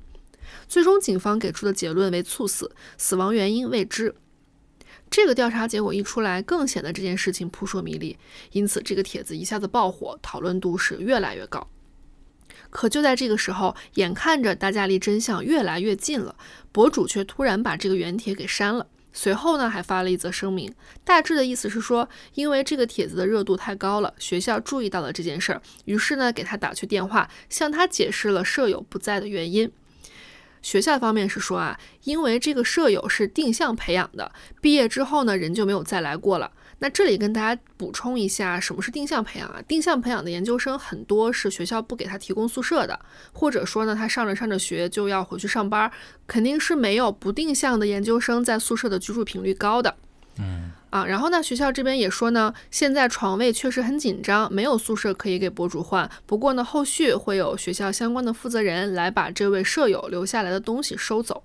Speaker 1: 最终，警方给出的结论为猝死，死亡原因未知。这个调查结果一出来，更显得这件事情扑朔迷离，因此这个帖子一下子爆火，讨论度是越来越高。可就在这个时候，眼看着大家离真相越来越近了，博主却突然把这个原帖给删了，随后呢，还发了一则声明，大致的意思是说，因为这个帖子的热度太高了，学校注意到了这件事儿，于是呢，给他打去电话，向他解释了舍友不在的原因。学校方面是说啊，因为这个舍友是定向培养的，毕业之后呢，人就没有再来过了。那这里跟大家补充一下，什么是定向培养啊？定向培养的研究生很多是学校不给他提供宿舍的，或者说呢，他上着上着学就要回去上班，肯定是没有不定向的研究生在宿舍的居住频率高的。
Speaker 2: 嗯
Speaker 1: 啊，然后呢，学校这边也说呢，现在床位确实很紧张，没有宿舍可以给博主换。不过呢，后续会有学校相关的负责人来把这位舍友留下来的东西收走。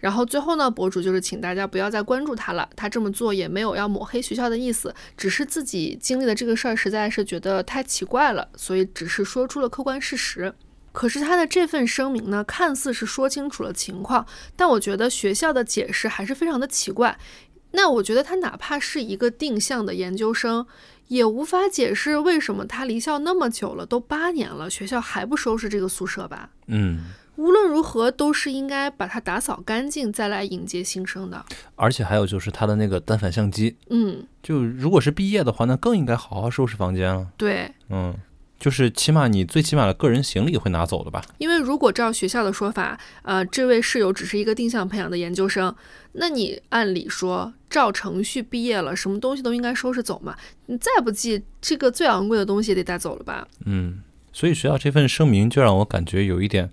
Speaker 1: 然后最后呢，博主就是请大家不要再关注他了，他这么做也没有要抹黑学校的意思，只是自己经历的这个事儿实在是觉得太奇怪了，所以只是说出了客观事实。可是他的这份声明呢，看似是说清楚了情况，但我觉得学校的解释还是非常的奇怪。那我觉得他哪怕是一个定向的研究生，也无法解释为什么他离校那么久了，都八年了，学校还不收拾这个宿舍吧？
Speaker 2: 嗯，
Speaker 1: 无论如何，都是应该把它打扫干净，再来迎接新生的。
Speaker 2: 而且还有就是他的那个单反相机，
Speaker 1: 嗯，
Speaker 2: 就如果是毕业的话，那更应该好好收拾房间了。
Speaker 1: 对，
Speaker 2: 嗯，就是起码你最起码的个人行李会拿走的吧？
Speaker 1: 因为如果照学校的说法，呃，这位室友只是一个定向培养的研究生，那你按理说照程序毕业了，什么东西都应该收拾走嘛。你再不济，这个最昂贵的东西也得带走了吧？
Speaker 2: 嗯，所以学校这份声明就让我感觉有一点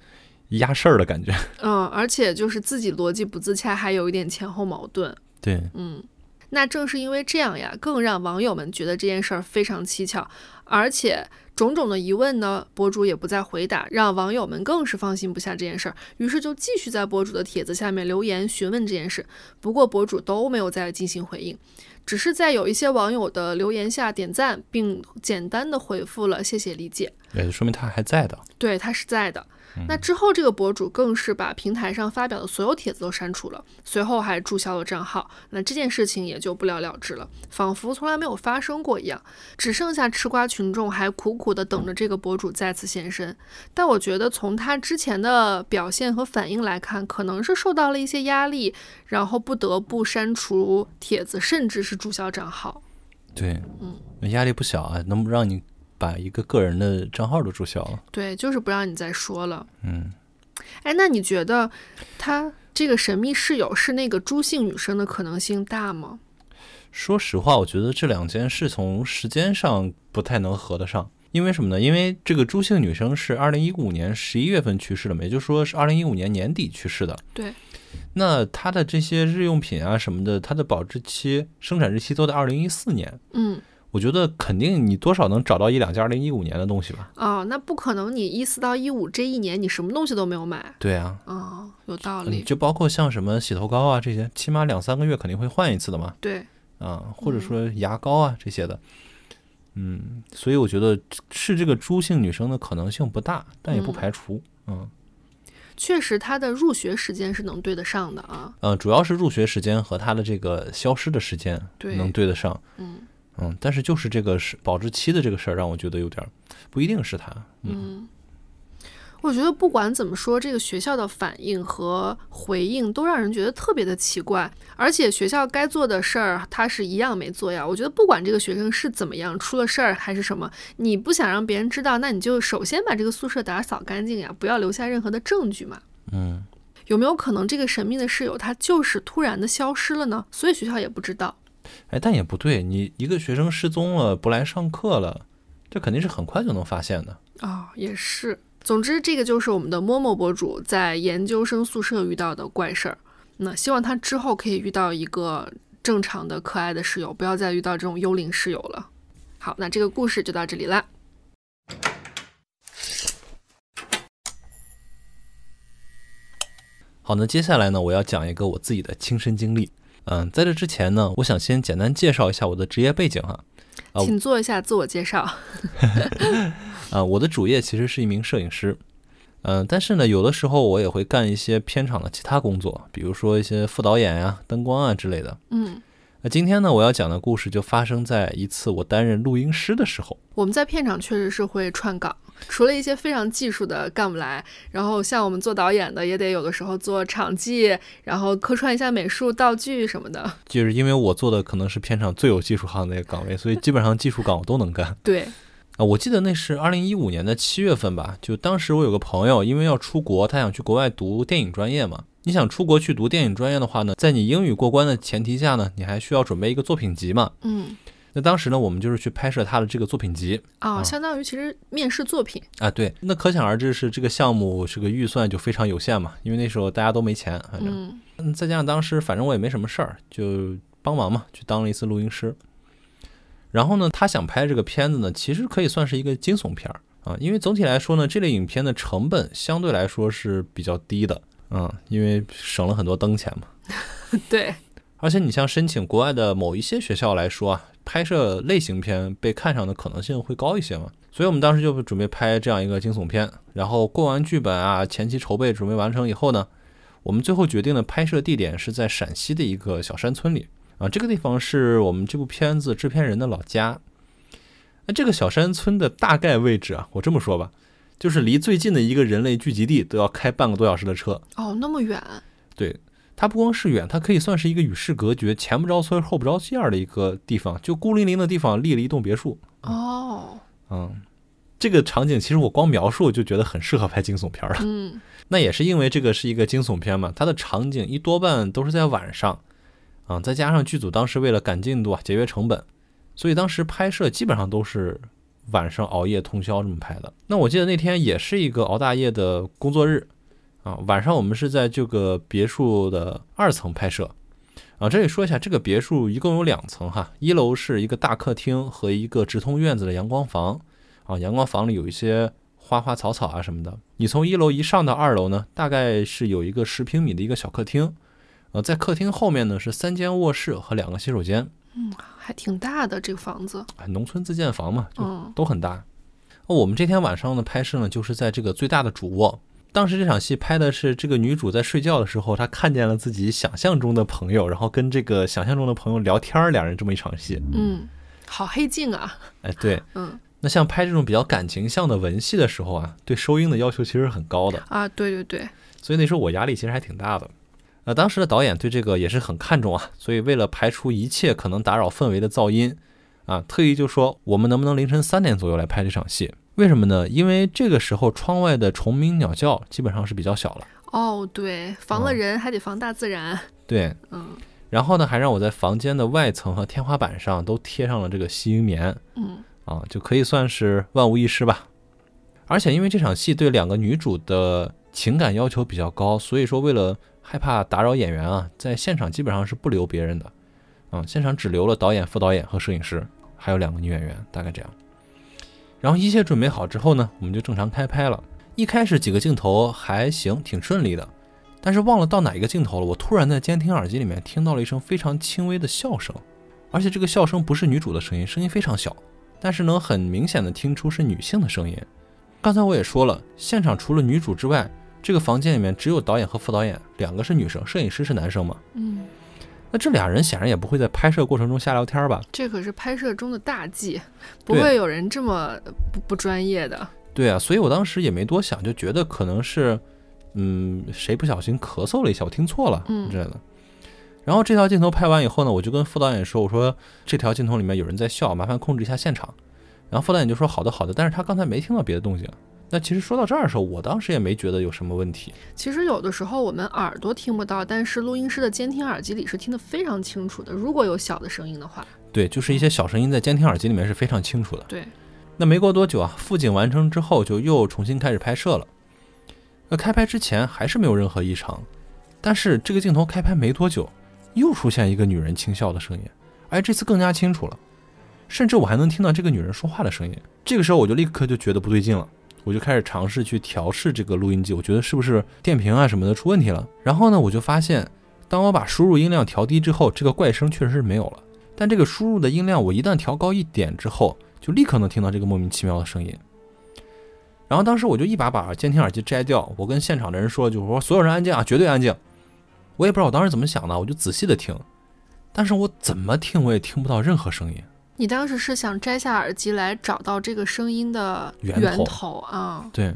Speaker 2: 压事儿的感觉。*laughs*
Speaker 1: 嗯，而且就是自己逻辑不自洽，还有一点前后矛盾。
Speaker 2: 对，
Speaker 1: 嗯，那正是因为这样呀，更让网友们觉得这件事儿非常蹊跷，而且种种的疑问呢，博主也不再回答，让网友们更是放心不下这件事儿，于是就继续在博主的帖子下面留言询问这件事。不过博主都没有再进行回应，只是在有一些网友的留言下点赞，并简单的回复了谢谢理解。
Speaker 2: 也就说明他还在的。
Speaker 1: 对，他是在的。那之后，这个博主更是把平台上发表的所有帖子都删除了，随后还注销了账号。那这件事情也就不了了之了，仿佛从来没有发生过一样。只剩下吃瓜群众还苦苦的等着这个博主再次现身。但我觉得从他之前的表现和反应来看，可能是受到了一些压力，然后不得不删除帖子，甚至是注销账号。
Speaker 2: 对，
Speaker 1: 嗯，
Speaker 2: 压力不小啊，能不让你把一个个人的账号都注销了。
Speaker 1: 对，就是不让你再说了。
Speaker 2: 嗯，
Speaker 1: 哎，那你觉得他这个神秘室友是那个朱姓女生的可能性大吗？
Speaker 2: 说实话，我觉得这两件事从时间上不太能合得上。因为什么呢？因为这个朱姓女生是二零一五年十一月份去世的嘛，也就是说是二零一五年年底去世的。
Speaker 1: 对，
Speaker 2: 那她的这些日用品啊什么的，它的保质期、生产日期都在二零一四年。
Speaker 1: 嗯，
Speaker 2: 我觉得肯定你多少能找到一两件二零一五年的东西吧？
Speaker 1: 哦，那不可能，你一四到一五这一年你什么东西都没有买。
Speaker 2: 对啊，
Speaker 1: 哦，有道
Speaker 2: 嗯
Speaker 1: 理。
Speaker 2: 就包括像什么洗头膏啊这些，起码两三个月肯定会换一次的嘛。
Speaker 1: 对，
Speaker 2: 啊，或者说牙膏啊这些的。嗯，所以我觉得是这个朱姓女生的可能性不大，但也不
Speaker 1: 嗯
Speaker 2: 排除。嗯
Speaker 1: 确实他的入学时间是能对得上的啊。
Speaker 2: 呃，主要是入学时间和她的这个消失的时间能对得上。
Speaker 1: 嗯
Speaker 2: 嗯，但是就是这个是保质期的这个事儿，让我觉得有点儿不一定是他。嗯
Speaker 1: 嗯，我觉得不管怎么说，这个学校的反应和回应都让人觉得特别的奇怪，而且学校该做的事儿他是一样没做呀。我觉得不管这个学生是怎么样，出了事儿还是什么，你不想让别人知道，那你就首先把这个宿舍打扫干净呀，不要留下任何的证据嘛。
Speaker 2: 嗯，
Speaker 1: 有没有可能这个神秘的室友他就是突然的消失了呢？所以学校也不知道。
Speaker 2: 哎，但也不对，你一个学生失踪了，不来上课了，这肯定是很快就能发现的。
Speaker 1: 哦，也是。总之，这个就是我们的默默博主在研究生宿舍遇到的怪事儿。那希望他之后可以遇到一个正常的、可爱的室友，不要再遇到这种幽灵室友了。好，那这个故事就到这里啦。
Speaker 2: 好，那接下来呢，我要讲一个我自己的亲身经历。嗯，在这之前呢，我想先简单介绍一下我的职业背景哈。啊
Speaker 1: 请做一下自我介绍。*laughs*
Speaker 2: 啊，我的主业其实是一名摄影师。嗯，但是呢，有的时候我也会干一些片场的其他工作，比如说一些副导演呀、灯光啊之类的。
Speaker 1: 嗯
Speaker 2: 那今天呢，我要讲的故事就发生在一次我担任录音师的时候。
Speaker 1: 我们在片场确实是会串岗，除了一些非常技术的干不来，然后像我们做导演的也得有的时候做场记，然后客串一下美术道具什么的。
Speaker 2: 就是因为我做的可能是片场最有技术行的那个岗位，所以基本上技术岗我都能干。
Speaker 1: 对，
Speaker 2: 啊，我记得那是二零一五年的七月份吧，就当时我有个朋友，因为要出国，他想去国外读电影专业嘛。你想出国去读电影专业的话呢，在你英语过关的前提下呢，你还需要准备一个作品集嘛。
Speaker 1: 嗯，
Speaker 2: 那当时呢，我们就是去拍摄他的这个作品集
Speaker 1: 啊，相当于其实面试作品。
Speaker 2: 啊。对，那可想而知是这个项目这个预算就非常有限嘛，因为那时候大家都没钱，反正
Speaker 1: 嗯
Speaker 2: 嗯，再加上当时反正我也没什么事儿，就帮忙嘛，去当了一次录音师。然后呢，他想拍这个片子呢，其实可以算是一个惊悚片儿啊，因为总体来说呢，这类影片的成本相对来说是比较低的，嗯，因为省了很多灯钱嘛。*laughs*
Speaker 1: 对，
Speaker 2: 而且你像申请国外的某一些学校来说啊，拍摄类型片被看上的可能性会高一些嘛。所以我们当时就准备拍这样一个惊悚片，然后过完剧本啊，前期筹备准备完成以后呢，我们最后决定的拍摄地点是在陕西的一个小山村里啊，这个地方是我们这部片子制片人的老家。那这个小山村的大概位置啊，我这么说吧，就是离最近的一个人类聚集地都要开半个多小时的车。
Speaker 1: 哦，那么远。
Speaker 2: 对，它不光是远，它可以算是一个与世隔绝、前不着村后不着店儿的一个地方，就孤零零的地方立了一栋别墅。
Speaker 1: 哦，
Speaker 2: 嗯，这个场景其实我光描述就觉得很适合拍惊悚片了。
Speaker 1: 嗯
Speaker 2: 那也是因为这个是一个惊悚片嘛，它的场景一多半都是在晚上，啊，再加上剧组当时为了赶进度啊、节约成本，所以当时拍摄基本上都是晚上熬夜通宵这么拍的。那我记得那天也是一个熬大夜的工作日，啊，晚上我们是在这个别墅的二层拍摄，啊，这里说一下，这个别墅一共有两层哈，一楼是一个大客厅和一个直通院子的阳光房，啊，阳光房里有一些花花草草啊什么的。你从一楼一上到二楼呢，大概是有一个十平米的一个小客厅，呃，在客厅后面呢是三间卧室和两个洗手间，
Speaker 1: 嗯，还挺大的这个房子。
Speaker 2: 哎农村自建房嘛，就
Speaker 1: 嗯
Speaker 2: 都很大。那我们这天晚上的拍摄呢，就是在这个最大的主卧。当时这场戏拍的是这个女主在睡觉的时候，她看见了自己想象中的朋友，然后跟这个想象中的朋友聊天儿，两人这么一场戏。
Speaker 1: 嗯，好黑镜啊。
Speaker 2: 哎，对，
Speaker 1: 嗯
Speaker 2: 那像拍这种比较感情向的文戏的时候啊，对收音的要求其实很高的，
Speaker 1: 啊，对对对，
Speaker 2: 所以那时候我压力其实还挺大的。呃，当时的导演对这个也是很看重啊，所以为了排除一切可能打扰氛围的噪音，啊，特意就说我们能不能凌晨三点左右来拍这场戏？为什么呢？因为这个时候窗外的虫鸣鸟叫基本上是比较小了。
Speaker 1: 哦对，防了
Speaker 2: 嗯
Speaker 1: 人还得防大自然。
Speaker 2: 对，
Speaker 1: 嗯
Speaker 2: 然后呢，还让我在房间的外层和天花板上都贴上了这个吸音棉，
Speaker 1: 嗯
Speaker 2: 啊，就可以算是万无一失吧。而且因为这场戏对两个女主的情感要求比较高，所以说为了害怕打扰演员啊，在现场基本上是不留别人的，嗯，现场只留了导演、副导演和摄影师，还有两个女演员，大概这样。然后一切准备好之后呢，我们就正常开拍了。一开始几个镜头还行，挺顺利的，但是忘了到哪一个镜头了，我突然在监听耳机里面听到了一声非常轻微的笑声，而且这个笑声不是女主的声音，声音非常小。但是能很明显的听出是女性的声音。刚才我也说了，现场除了女主之外，这个房间里面只有导演和副导演，两个是女生，摄影师是男生嘛？
Speaker 1: 嗯，
Speaker 2: 那这俩人显然也不会在拍摄过程中瞎聊天吧？
Speaker 1: 这可是拍摄中的大忌，不会有人这么不不专业的。
Speaker 2: 对啊，所以我当时也没多想，就觉得可能是，嗯，谁不小心咳嗽了一下，我听错了
Speaker 1: 嗯
Speaker 2: 之类的。然后这条镜头拍完以后呢，我就跟副导演说：“我说这条镜头里面有人在笑，麻烦控制一下现场。”然后副导演就说：“好的，好的。”但是他刚才没听到别的动静。那其实说到这儿的时候，我当时也没觉得有什么问题。
Speaker 1: 其实有的时候我们耳朵听不到，但是录音师的监听耳机里是听得非常清楚的。如果有小的声音的话，
Speaker 2: 对，就是一些小声音在监听耳机里面是非常清楚的。
Speaker 1: 对，
Speaker 2: 那没过多久啊，复景完成之后，就又重新开始拍摄了。那开拍之前还是没有任何异常，但是这个镜头开拍没多久，又出现一个女人轻笑的声音，而这次更加清楚了，甚至我还能听到这个女人说话的声音。这个时候我就立刻就觉得不对劲了，我就开始尝试去调试这个录音机，我觉得是不是电瓶啊什么的出问题了。然后呢，我就发现，当我把输入音量调低之后，这个怪声确实是没有了。但这个输入的音量我一旦调高一点之后，就立刻能听到这个莫名其妙的声音。然后当时我就一把把监听耳机摘掉，我跟现场的人说，就是说所有人安静啊，绝对安静。我也不知道我当时怎么想的，我就仔细的听，但是我怎么听我也听不到任何声音。
Speaker 1: 你当时是想摘下耳机来找到这个声音的
Speaker 2: 源
Speaker 1: 源
Speaker 2: 头
Speaker 1: 啊？
Speaker 2: 对，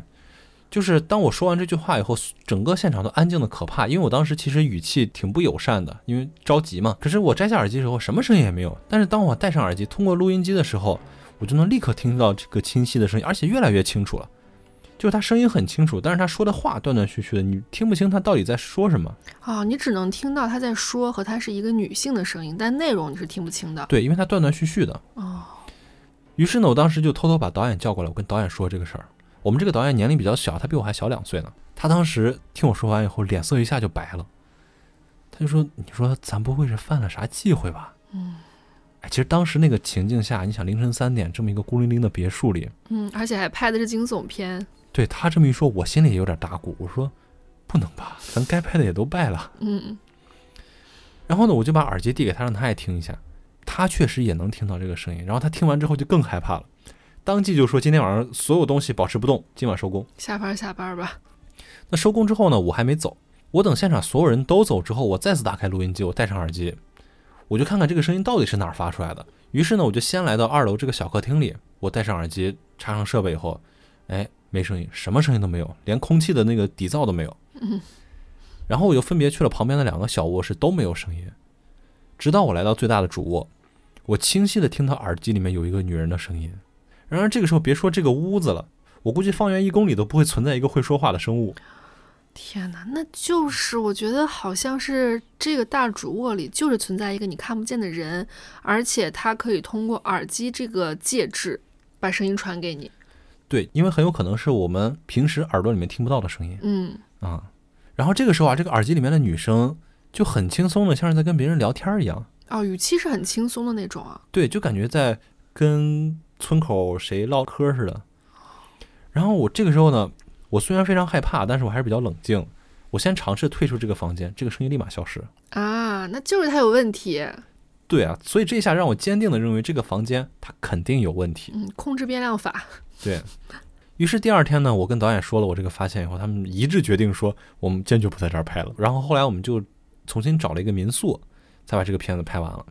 Speaker 2: 就是当我说完这句话以后，整个现场都安静的可怕，因为我当时其实语气挺不友善的，因为着急嘛。可是我摘下耳机的时候，什么声音也没有。但是当我戴上耳机，通过录音机的时候，我就能立刻听到这个清晰的声音，而且越来越清楚了。就是他声音很清楚，但是他说的话断断续续的，你听不清他到底在说什么。
Speaker 1: 哦，你只能听到他在说和他是一个女性的声音，但内容你是听不清的。
Speaker 2: 对，因为他断断续续的。
Speaker 1: 哦，
Speaker 2: 于是呢，我当时就偷偷把导演叫过来，我跟导演说这个事儿。我们这个导演年龄比较小，他比我还小两岁呢。他当时听我说完以后，脸色一下就白了。他就说：“你说咱不会是犯了啥忌讳吧？”
Speaker 1: 嗯。
Speaker 2: 哎，其实当时那个情境下，你想凌晨三点这么一个孤零零的别墅里，
Speaker 1: 嗯，而且还拍的是惊悚片。
Speaker 2: 对他这么一说，我心里也有点打鼓。我说，不能吧，咱该拜的也都拜了。
Speaker 1: 嗯。
Speaker 2: 然后呢，我就把耳机递给他，让他也听一下。他确实也能听到这个声音。然后他听完之后就更害怕了，当即就说：“今天晚上所有东西保持不动，今晚收工。”
Speaker 1: 下班下班吧。
Speaker 2: 那收工之后呢，我还没走。我等现场所有人都走之后，我再次打开录音机，我戴上耳机，我就看看这个声音到底是哪儿发出来的。于是呢，我就先来到二楼这个小客厅里，我戴上耳机，插上设备以后，哎。没声音，什么声音都没有，连空气的那个底噪都没有。
Speaker 1: 嗯，*laughs*
Speaker 2: 然后我就分别去了旁边的两个小卧室，都没有声音。直到我来到最大的主卧，我清晰的听到耳机里面有一个女人的声音。然而这个时候，别说这个屋子了，我估计方圆一公里都不会存在一个会说话的生物。
Speaker 1: 天哪，那就是我觉得好像是这个大主卧里就是存在一个你看不见的人，而且他可以通过耳机这个介质把声音传给你。
Speaker 2: 对，因为很有可能是我们平时耳朵里面听不到的声音。
Speaker 1: 嗯
Speaker 2: 啊，然后这个时候啊，这个耳机里面的女生就很轻松的，像是在跟别人聊天一样。
Speaker 1: 哦，语气是很轻松的那种啊。
Speaker 2: 对，就感觉在跟村口谁唠嗑似的。然后我这个时候呢，我虽然非常害怕，但是我还是比较冷静。我先尝试退出这个房间，这个声音立马消失。
Speaker 1: 啊，那就是他有问题。
Speaker 2: 对啊，所以这一下让我坚定的认为这个房间它肯定有问题。
Speaker 1: 嗯，控制变量法。
Speaker 2: 对于是，第二天呢，我跟导演说了我这个发现以后，他们一致决定说，我们坚决不在这儿拍了。然后后来我们就重新找了一个民宿，才把这个片子拍完了。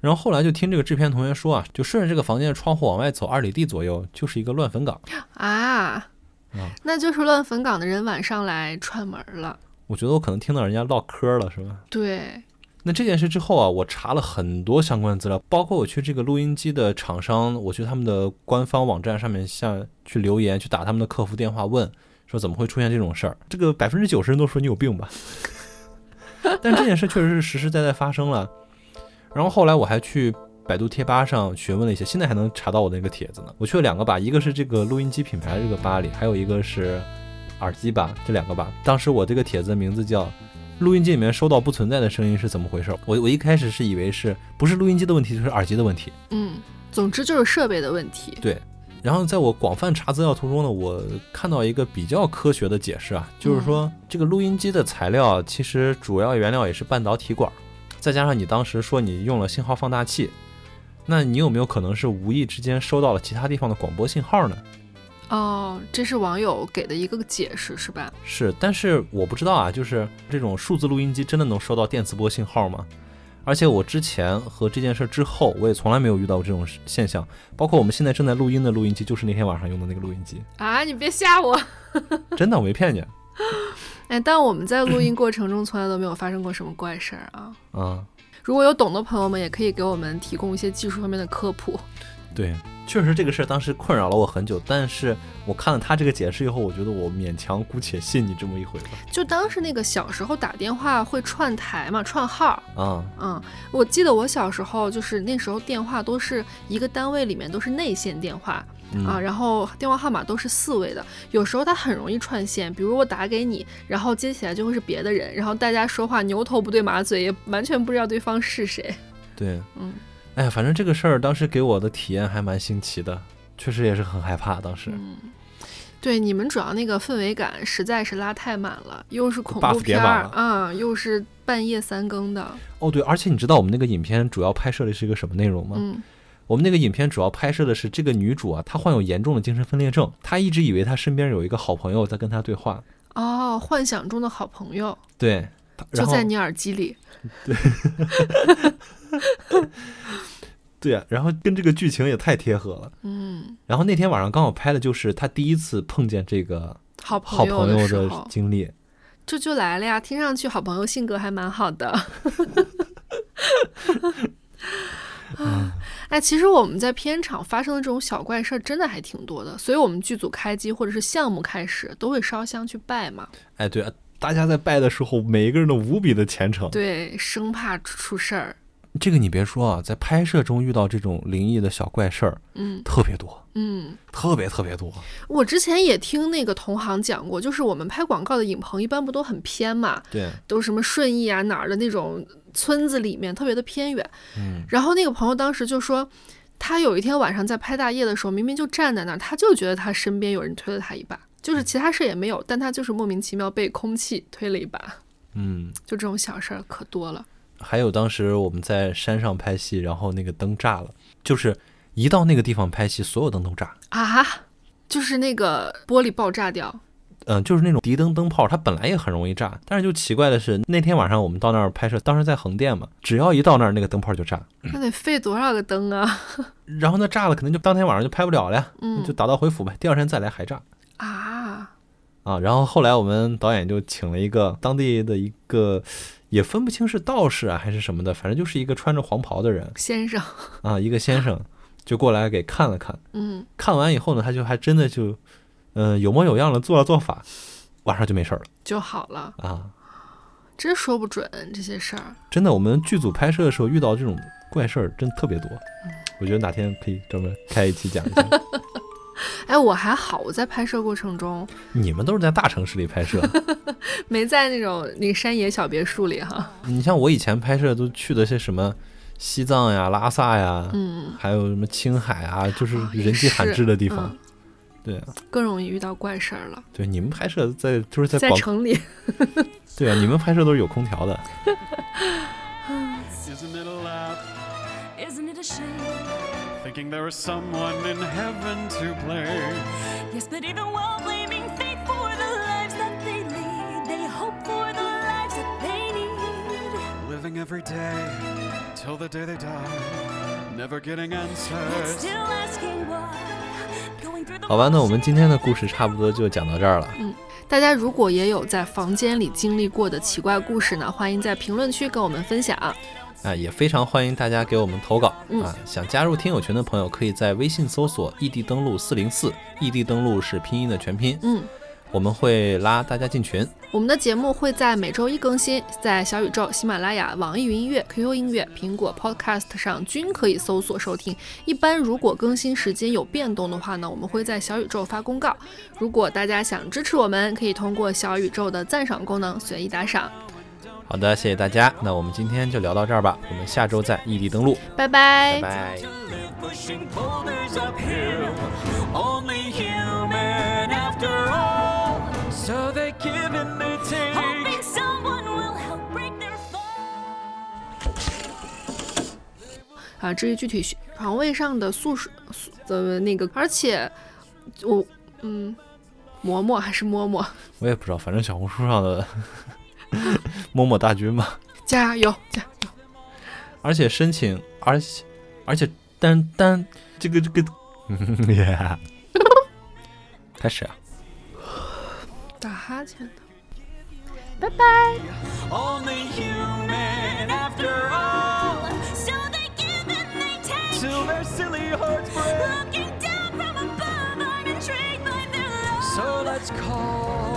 Speaker 2: 然后后来就听这个制片同学说啊，就顺着这个房间的窗户往外走二里地左右，就是一个乱坟岗
Speaker 1: 啊，那就是乱坟岗的人晚上来串门了。
Speaker 2: 我觉得我可能听到人家唠嗑了，是吧？
Speaker 1: 对。
Speaker 2: 那这件事之后啊，我查了很多相关的资料，包括我去这个录音机的厂商，我去他们的官方网站上面下去留言，去打他们的客服电话问，说怎么会出现这种事儿？这个百分之九十人都说你有病吧。*laughs* 但这件事确实是实实在在发生了。然后后来我还去百度贴吧上询问了一些，现在还能查到我那个帖子呢。我去了两个吧，一个是这个录音机品牌这个吧里，还有一个是耳机吧，这两个吧。当时我这个帖子的名字叫。录音机里面收到不存在的声音是怎么回事？我我一开始是以为是不是录音机的问题，就是耳机的问题。
Speaker 1: 嗯，总之就是设备的问题。
Speaker 2: 对。然后在我广泛查资料途中呢，我看到一个比较科学的解释啊，就是说这个录音机的材料其实主要原料也是半导体管，再加上你当时说你用了信号放大器，那你有没有可能是无意之间收到了其他地方的广播信号呢？
Speaker 1: 哦，这是网友给的一个解释，是吧？
Speaker 2: 是，但是我不知道啊，就是这种数字录音机真的能收到电磁波信号吗？而且我之前和这件事之后，我也从来没有遇到过这种现象。包括我们现在正在录音的录音机，就是那天晚上用的那个录音机
Speaker 1: 啊！你别吓我，
Speaker 2: 真的，我没骗你。*laughs*
Speaker 1: 哎，但我们在录音过程中从来都没有发生过什么怪事儿啊。
Speaker 2: 啊，
Speaker 1: 如果有懂的朋友们，也可以给我们提供一些技术方面的科普。
Speaker 2: 对。确实这个事儿当时困扰了我很久，但是我看了他这个解释以后，我觉得我勉强姑且信你这么一回吧。
Speaker 1: 就当时那个小时候打电话会串台嘛，串号。
Speaker 2: 啊，
Speaker 1: 嗯，我记得我小时候就是那时候电话都是一个单位里面都是内线电话啊，然后电话号码都是四位的，有时候它很容易串线，比如我打给你，然后接起来就会是别的人，然后大家说话牛头不对马嘴，也完全不知道对方是谁。
Speaker 2: 对，
Speaker 1: 嗯。
Speaker 2: 哎呀，反正这个事儿当时给我的体验还蛮新奇的，确实也是很害怕。当时，
Speaker 1: 嗯，对，你们主要那个氛围感实在是拉太满了，又是恐怖片儿啊，又是半夜三更的。
Speaker 2: 哦，对，而且你知道我们那个影片主要拍摄的是一个什么内容吗？
Speaker 1: 嗯，
Speaker 2: 我们那个影片主要拍摄的是这个女主啊，她患有严重的精神分裂症，她一直以为她身边有一个好朋友在跟她对话。
Speaker 1: 哦，幻想中的好朋友。
Speaker 2: 对。
Speaker 1: 就在你耳机里。
Speaker 2: 对 *laughs* 啊，然后跟这个剧情也太贴合了。
Speaker 1: 嗯，
Speaker 2: 然后那天晚上刚好拍的就是他第一次碰见这个
Speaker 1: 好
Speaker 2: 好
Speaker 1: 朋友
Speaker 2: 的经历。
Speaker 1: 这就来了呀。听上去好朋友性格还蛮好的。*laughs* 啊，哎，其实我们在片场发生的这种小怪事儿真的还挺多的，所以我们剧组开机或者是项目开始都会烧香去拜嘛，
Speaker 2: 哎，对啊，大家在拜的时候，每一个人都无比的虔诚。
Speaker 1: 对，生怕出事儿。
Speaker 2: 这个你别说啊，在拍摄中遇到这种灵异的小怪事儿
Speaker 1: 嗯
Speaker 2: 特别多，
Speaker 1: 嗯，
Speaker 2: 特别特别多。
Speaker 1: 我之前也听那个同行讲过，就是我们拍广告的影棚一般不都很偏嘛，
Speaker 2: 对，
Speaker 1: 都什么顺义啊哪儿的那种村子里面，特别的偏远。
Speaker 2: 嗯，
Speaker 1: 然后那个朋友当时就说，他有一天晚上在拍大夜的时候，明明就站在那儿，他就觉得他身边有人推了他一把，就是其他事也没有，但他就是莫名其妙被空气推了一把，
Speaker 2: 嗯，
Speaker 1: 就这种小事儿可多了。
Speaker 2: 还有当时我们在山上拍戏，然后那个灯炸了，就是一到那个地方拍戏，所有灯都炸。
Speaker 1: 啊，就是那个玻璃爆炸掉，
Speaker 2: 嗯，就是那种敌灯灯泡，它本来也很容易炸，但是就奇怪的是，那天晚上我们到那儿拍摄，当时在横店嘛，只要一到那儿，那个灯泡就炸，
Speaker 1: 那得费多少个灯啊？*laughs*
Speaker 2: 然后那炸了，可能就当天晚上就拍不了了呀，
Speaker 1: 嗯
Speaker 2: 就打道回府呗，第二天再来还炸
Speaker 1: 啊，
Speaker 2: 啊。然后后来我们导演就请了一个当地的一个，也分不清是道士啊还是什么的，反正就是一个穿着黄袍的人
Speaker 1: 先生，
Speaker 2: 啊，一个先生就过来给看了看，
Speaker 1: 嗯，
Speaker 2: 看完以后呢，他就还真的就，嗯、有模有样的做了做法，晚上就没事儿了
Speaker 1: 就好了，
Speaker 2: 啊。
Speaker 1: 真说不准这些事儿。
Speaker 2: 真的，我们剧组拍摄的时候遇到这种怪事儿真特别多。我觉得哪天可以专门开一期讲一下。*laughs* *laughs*
Speaker 1: 哎，我还好，我在拍摄过程中
Speaker 2: 你们都是在大城市里拍摄，*laughs*
Speaker 1: 没在那种那个山野小别墅里哈。
Speaker 2: 你像我以前拍摄都去的些什么西藏呀、拉萨呀，
Speaker 1: 嗯，
Speaker 2: 还有什么青海啊，就是人迹罕至的地方。
Speaker 1: 嗯
Speaker 2: 对啊，
Speaker 1: 更容易遇到怪事儿了，
Speaker 2: 对，你们拍摄在就是在
Speaker 1: 城里。
Speaker 2: 对啊，你们拍摄都是有空调的。
Speaker 3: Thinking there is someone in heaven to blame.
Speaker 4: Yes, but even while blaming fate for the lives that they lead, they hope for the lives that they need.
Speaker 3: Living every day till the day they die. Never getting
Speaker 4: Yet
Speaker 3: answers.
Speaker 4: still asking why. Going through the
Speaker 2: 好吧，那我们
Speaker 4: motions
Speaker 2: 今天的故事差不多就讲到这儿了。
Speaker 1: 大家如果也有在房间里经历过的奇怪故事呢，欢迎在评论区跟我们分享。
Speaker 2: 啊，也非常欢迎大家给我们投稿、
Speaker 1: 嗯
Speaker 2: 啊！想加入听友群的朋友，可以在微信搜索“异地登录四零四”，异地登录是拼音的全拼，
Speaker 1: 嗯，
Speaker 2: 我们会拉大家进群。
Speaker 1: 我们的节目会在每周一更新，在小宇宙、喜马拉雅、网易云音乐、QQ 音乐、苹果 Podcast 上均可以搜索收听。一般如果更新时间有变动的话呢，我们会在小宇宙发公告。如果大家想支持我们，可以通过小宇宙的赞赏功能随意打赏。
Speaker 2: 好的，谢谢大家。那我们今天就聊到这儿吧，我们下周再异地登录，
Speaker 1: 拜拜。
Speaker 2: 拜拜。
Speaker 3: So they give and they take.
Speaker 4: Hoping someone will help break their fall.
Speaker 1: 啊，至于具体床位上的宿舍宿的那个，而且我嗯，嬷嬷还是嬷嬷，
Speaker 2: 我也不知道，反正小红书上的摸摸大军吧，
Speaker 1: 加油加油！
Speaker 2: 而且申请，而且而且，但但这个这个，嗯、开始啊！
Speaker 1: 打哈欠的，拜拜。
Speaker 3: Only human after all.
Speaker 4: Till their silly hearts down from
Speaker 3: above, I'm intrigued by their love. So let's
Speaker 4: call.